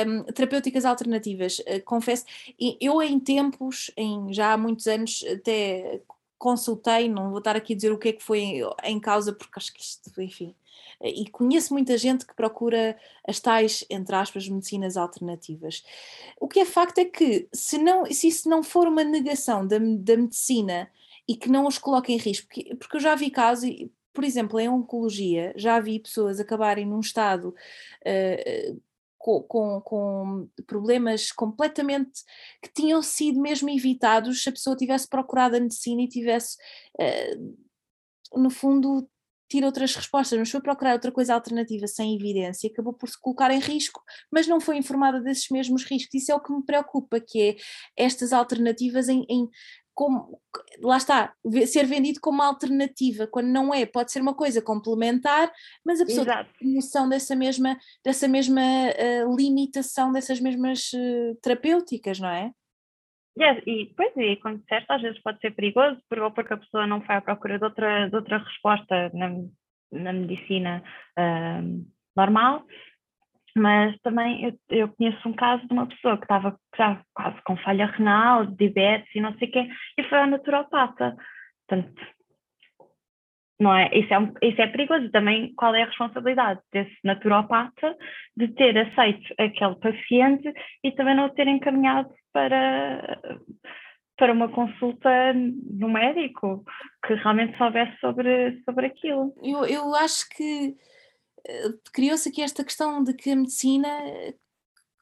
um, terapêuticas alternativas, uh, confesso, eu em tempos, em, já há muitos anos, até consultei, não vou estar aqui a dizer o que é que foi em causa, porque acho que isto, enfim, e conheço muita gente que procura as tais, entre aspas, medicinas alternativas. O que é facto é que, se, não, se isso não for uma negação da, da medicina e que não os coloque em risco, porque, porque eu já vi casos, por exemplo, em oncologia, já vi pessoas acabarem num estado. Uh, com, com, com, problemas completamente que tinham sido mesmo evitados se a pessoa tivesse procurado a medicina e tivesse, uh, no fundo, tira outras respostas, mas foi procurar outra coisa alternativa sem evidência, acabou por se colocar em risco, mas não foi informada desses mesmos riscos. Isso é o que me preocupa, que é estas alternativas em, em como, lá está, ser vendido como alternativa, quando não é, pode ser uma coisa complementar, mas a pessoa Exato. tem noção dessa mesma, dessa mesma uh, limitação, dessas mesmas uh, terapêuticas, não é? Yes, e, pois, e como disseste, às vezes pode ser perigoso, ou porque a pessoa não foi à procura de outra, de outra resposta na, na medicina uh, normal, mas também eu, eu, conheço um caso de uma pessoa que estava já quase com falha renal, diabetes e não sei o quê, e foi à naturopata. Portanto, não é? Isso, é isso é perigoso. Também qual é a responsabilidade desse naturopata de ter aceito aquele paciente e também não o ter encaminhado para, para uma consulta no médico que realmente soubesse sobre, sobre aquilo. Eu, eu acho que eh, criou-se aqui esta questão de que a medicina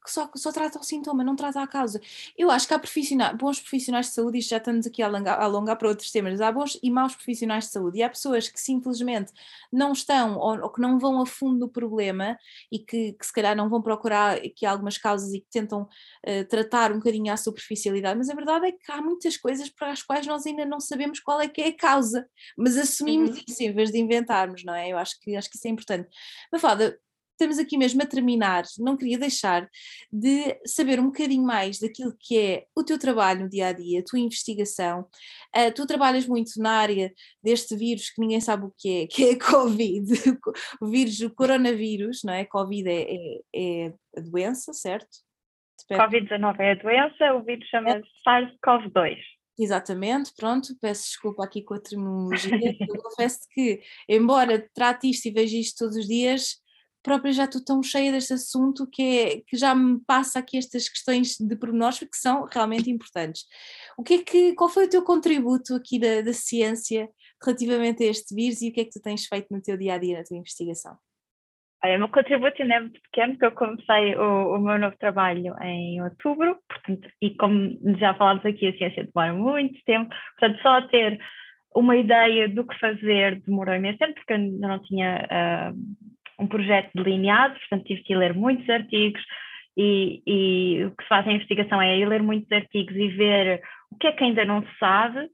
que só, só trata o sintoma, não trata a causa. Eu acho que há profissionais, bons profissionais de saúde, isto já estamos aqui a alongar, a alongar para outros temas, há bons e maus profissionais de saúde, e há pessoas que simplesmente não estão ou, ou que não vão a fundo no problema e que, que, se calhar não vão procurar aqui algumas causas e que tentam uh, tratar um bocadinho a superficialidade, mas a verdade é que há muitas coisas para as quais nós ainda não sabemos qual é que é a causa, mas assumimos uhum. isso em vez de inventarmos, não é? Eu acho que, acho que isso é importante. Mas Fada, estamos aqui mesmo a terminar, não queria deixar de saber um bocadinho mais daquilo que é o teu trabalho no dia a dia, a tua investigação. Uh, tu trabalhas muito na área deste vírus que ninguém sabe o que é, que é a Covid, o vírus, o coronavírus, não é? Covid é, é, é a doença, certo? Covid-19 é a doença, o vírus chama-se é. SARS-CoV-2. Exatamente, pronto, peço desculpa aqui com a terminologia. Eu confesso que, embora trate isto e veja isto todos os dias, própria já estou tão cheia deste assunto que, é, que já me passa aqui estas questões de pormenores que são realmente importantes. O que é que, qual foi o teu contributo aqui da, da ciência relativamente a este vírus e o que é que tu tens feito no teu dia a dia, na tua investigação? Olha, meu contributo ainda é muito pequeno, porque eu comecei o, o, meu novo trabalho em outubro, portanto, e como já falámos aqui, a ciência demora muito tempo, portanto, só ter uma ideia do que fazer demorou imenso tempo, porque eu não tinha uh, um projeto delineado, portanto, tive que ler muitos artigos, e, e, o que se faz em investigação é ir ler muitos artigos e ver o que é que ainda não se sabe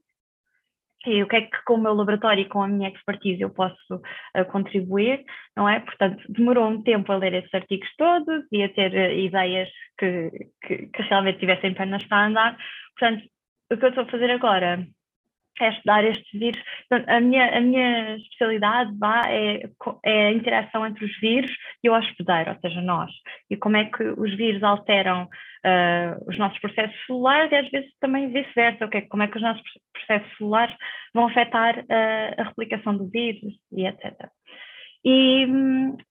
e o que é que com o meu laboratório e com a minha expertise eu posso uh, contribuir, não é? Portanto, demorou um tempo a ler esses artigos todos e a ter uh, ideias que, que, que, realmente tivessem pernas para andar. Portanto, o que eu estou a fazer agora é estudar estes vírus. Portanto, a, minha, a minha especialidade vá, é, é a interação entre os vírus e o hospedeiro, ou seja, nós. E como é que os vírus alteram uh, os nossos processos celulares e às vezes também vice-versa, okay? como é que os nossos processos celulares vão afetar uh, a replicação do vírus e etc. E,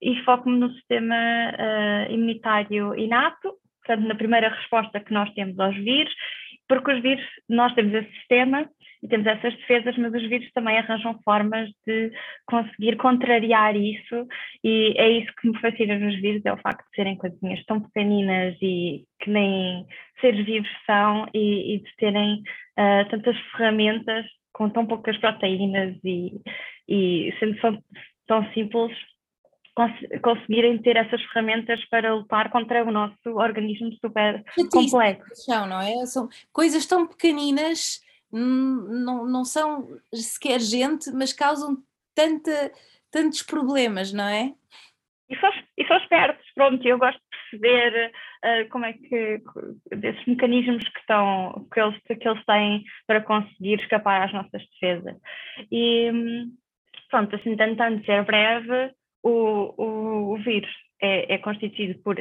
e foco-me no sistema uh, imunitário inato, portanto, na primeira resposta que nós temos aos vírus, porque os vírus, nós temos esse sistema e temos essas defesas, mas os vírus também arranjam formas de conseguir contrariar isso, e é isso que me fascina nos vírus, é o facto de serem coisinhas tão pequeninas e que nem seres vivos são, e, e de terem uh, tantas ferramentas com tão poucas proteínas e, e sendo tão, simples, cons conseguirem ter essas ferramentas para lutar contra o nosso organismo super complexo. São, não é? São coisas tão pequeninas não, não são sequer gente, mas causam tanta, tantos problemas, não é? E são, e espertos, pronto, eu gosto de perceber uh, como é que, desses mecanismos que, estão, que, eles, que eles têm para conseguir escapar às nossas defesas. E pronto, assim, tentando ser breve, o, o, o vírus é, é constituído por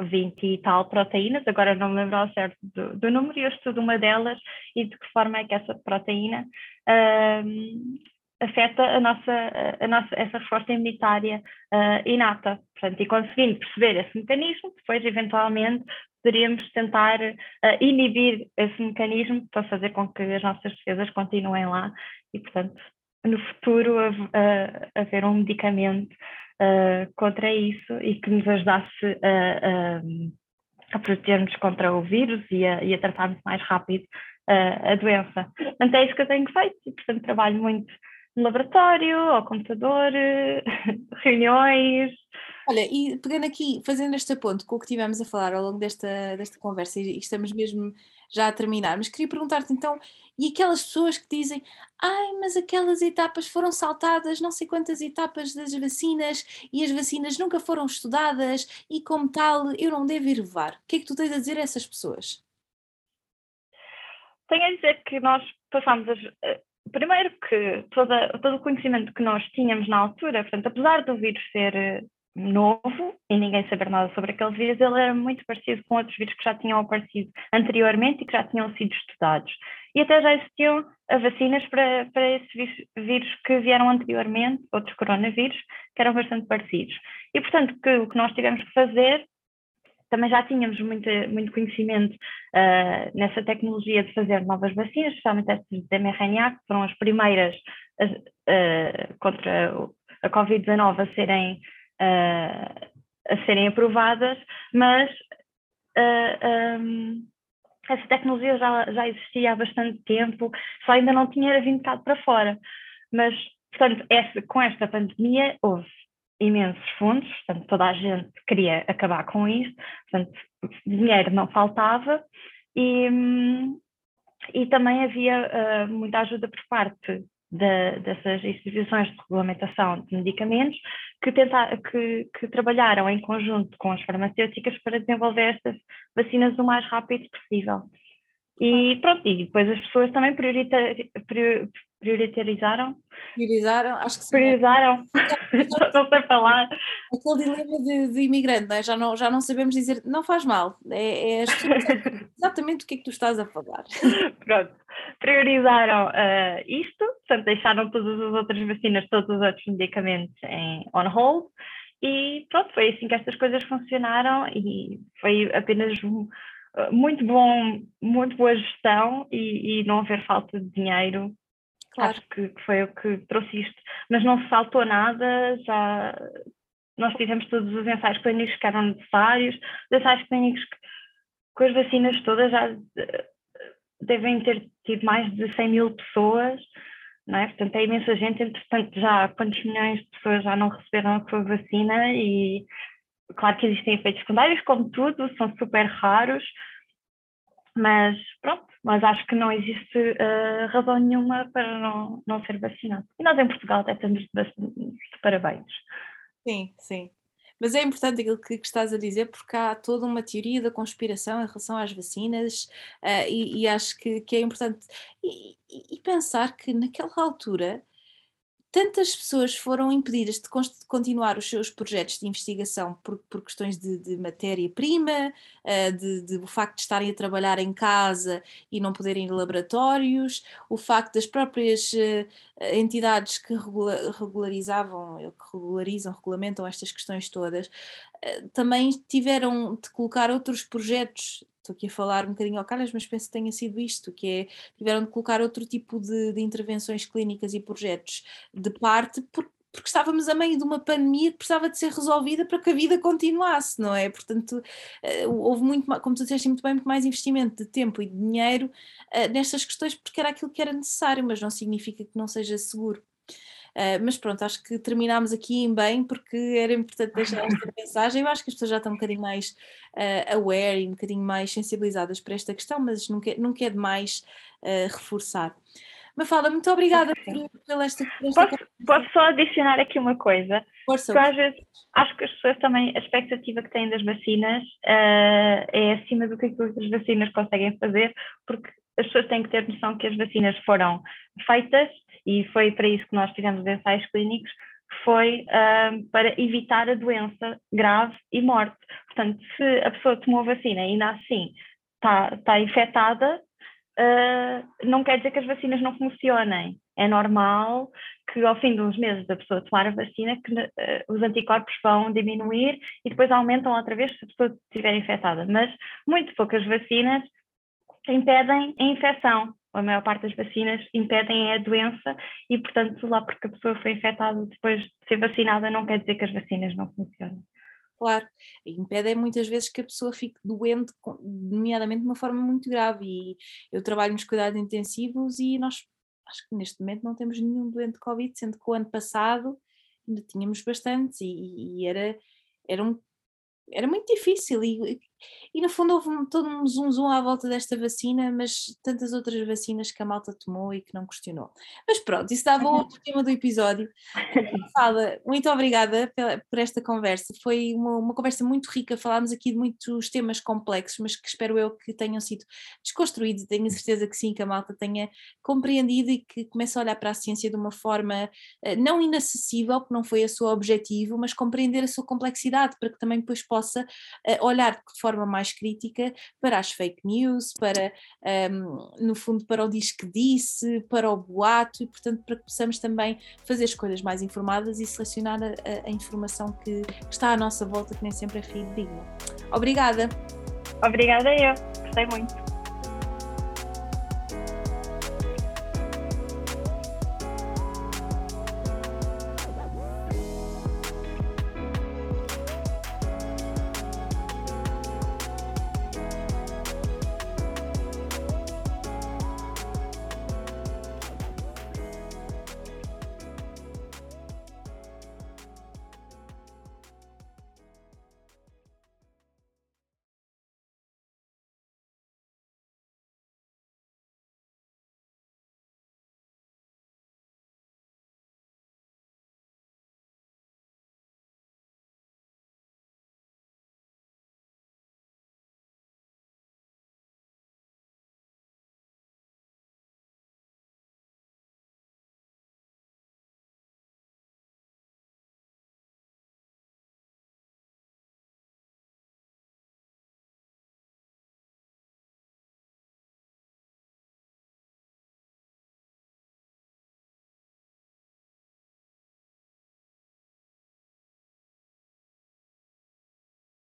20 e tal proteínas, agora não me lembro ao certo do, do, número, e eu estudo uma delas e de que forma é que essa proteína afeta a nossa, a nossa, essa resposta imunitária uh, inata. Portanto, e conseguindo perceber esse mecanismo, depois eventualmente poderíamos tentar uh, inibir esse mecanismo para fazer com que as nossas defesas continuem lá e, portanto, no futuro haver um medicamento uh, contra isso e que nos ajudasse a, a, a proteger-nos contra o vírus e a, e a tratarmos mais rápido uh, a doença. Portanto, é isso que eu tenho feito e, portanto, trabalho muito no laboratório, ao computador, reuniões. Olha, e pegando aqui, fazendo este ponto com o que tivemos a falar ao longo desta, desta conversa, e estamos mesmo já a terminar, mas queria perguntar-te então, e aquelas pessoas que dizem, ai, mas aquelas etapas foram saltadas, não sei quantas etapas das vacinas, e as vacinas nunca foram estudadas, e como tal, eu não devo ir levar. O que é que tu tens a dizer a essas pessoas? Tenho a dizer que nós passamos as, eh, primeiro que toda, todo o conhecimento que nós tínhamos na altura, portanto, apesar do vírus ser eh, novo e ninguém saber nada sobre aquele vírus, ele era muito parecido com outros vírus que já tinham aparecido anteriormente e que já tinham sido estudados. E até já existiam vacinas para, para esses vírus que vieram anteriormente, outros coronavírus, que eram bastante parecidos. E, portanto, que, o que nós tivemos que fazer, também já tínhamos muito, muito conhecimento uh, nessa tecnologia de fazer novas vacinas, especialmente estas de mRNA, que foram as primeiras uh, contra a Covid-19 a serem uh, a serem aprovadas, mas uh, essa tecnologia já, já existia há bastante tempo, só ainda não tinha vindo cá para fora. Mas, portanto, essa, com esta pandemia houve imensos fundos, portanto, toda a gente queria acabar com isto, portanto, dinheiro não faltava e, e também havia uh, muita ajuda por parte de, dessas instituições de regulamentação de medicamentos que, tentar, que, que, trabalharam em conjunto com as farmacêuticas para desenvolver estas vacinas o mais rápido possível. E pronto, e depois as pessoas também prioritar, prioritarizaram. Priorizaram, acho que sim. Priorizaram, não sei falar. Aquele dilema de, de imigrante, não é? já, não, já não sabemos dizer, não faz mal, é, é exatamente o que é que tu estás a falar. Pronto, priorizaram uh, isto, portanto deixaram todas as outras vacinas, todos os outros medicamentos em on hold, e pronto, foi assim que estas coisas funcionaram e foi apenas um, eh, muito bom, muito boa gestão e, e, não haver falta de dinheiro Claro. Acho que, foi o que trouxe isto. Mas não se faltou nada, já nós fizemos todos os ensaios clínicos que eram necessários, os ensaios clínicos que, com as vacinas todas já eh, devem ter tido mais de 100 mil pessoas, não é? Portanto, é imensa gente, entretanto, já quantos milhões de pessoas já não receberam a sua vacina e claro que existem efeitos secundários, como tudo, são super raros, mas pronto, mas acho que não existe uh, razão nenhuma para não, não ser vacinado. E nós em Portugal até estamos de, parabéns. Sim, sim. Mas é importante aquilo que, que, estás a dizer, porque há toda uma teoria da conspiração em relação às vacinas, uh, e, e, acho que, que é importante. E, e, pensar que naquela altura tantas pessoas foram impedidas de continuar os seus projetos de investigação por, por questões de, de matéria-prima, uh, de, de, o facto de estarem a trabalhar em casa e não poderem ir a laboratórios, o facto das próprias uh, entidades que regula, regularizavam, que regularizam, regulamentam estas questões todas, também tiveram de colocar outros projetos estou aqui a falar um bocadinho ao calhas, mas penso que tenha sido isto, que é, tiveram de colocar outro tipo de, de intervenções clínicas e projetos de parte, porque, porque estávamos a meio de uma pandemia que precisava de ser resolvida para que a vida continuasse, não é? Portanto, uh, houve muito, como tu disseste muito bem, muito mais investimento de tempo e de dinheiro uh, nestas questões, porque era aquilo que era necessário, mas não significa que não seja seguro. Uh, mas pronto, acho que terminámos aqui em bem, porque era importante deixar esta mensagem. Eu acho que as pessoas já estão um bocadinho mais uh, aware e um bocadinho mais sensibilizadas para esta questão, mas nunca, é, nunca é demais uh, reforçar. Mafalda, muito obrigada por, esta, esta posso, posso, só adicionar aqui uma coisa? Força. Porque às vezes acho que as pessoas também, a expectativa que têm das vacinas uh, é acima do que as vacinas conseguem fazer, porque as pessoas têm que ter noção que as vacinas foram feitas e foi para isso que nós fizemos os ensaios clínicos, foi uh, para evitar a doença grave e morte. Portanto, se a pessoa tomou vacina e ainda assim está, está infectada, uh, não quer dizer que as vacinas não funcionem. É normal que ao fim de uns meses da pessoa tomar a vacina, que uh, os anticorpos vão diminuir e depois aumentam outra vez se a pessoa estiver infectada. Mas muito poucas vacinas impedem a infecção a maior parte das vacinas impedem a doença e, portanto, lá porque a pessoa foi infectada depois de ser vacinada, não quer dizer que as vacinas não funcionem. Claro, impedem muitas vezes que a pessoa fique doente, nomeadamente de uma forma muito grave. E eu trabalho nos cuidados intensivos e nós, acho que neste momento, não temos nenhum doente de Covid, sendo que o ano passado ainda tínhamos bastantes e, e era, era um era muito difícil e, e no fundo houve todo um zoom zoom à volta desta vacina, mas tantas outras vacinas que a malta tomou e que não questionou. Mas pronto, isso dava uhum. outro tema do episódio. Fala, muito obrigada pela, por esta conversa. Foi uma, uma, conversa muito rica, falámos aqui de muitos temas complexos, mas que espero eu que tenham sido desconstruídos. Tenho a certeza que sim, que a malta tenha compreendido e que comece a olhar para a ciência de uma forma uh, não inacessível, que não foi a seu objetivo, mas compreender a sua complexidade, para que também depois possa uh, olhar de forma mais crítica para as fake news, para, um, no fundo, para o diz que disse, para o boato e, portanto, para que possamos também fazer escolhas mais informadas e selecionar a, a informação que está à nossa volta, que nem sempre é fidedigna. Obrigada! Obrigada eu, gostei muito.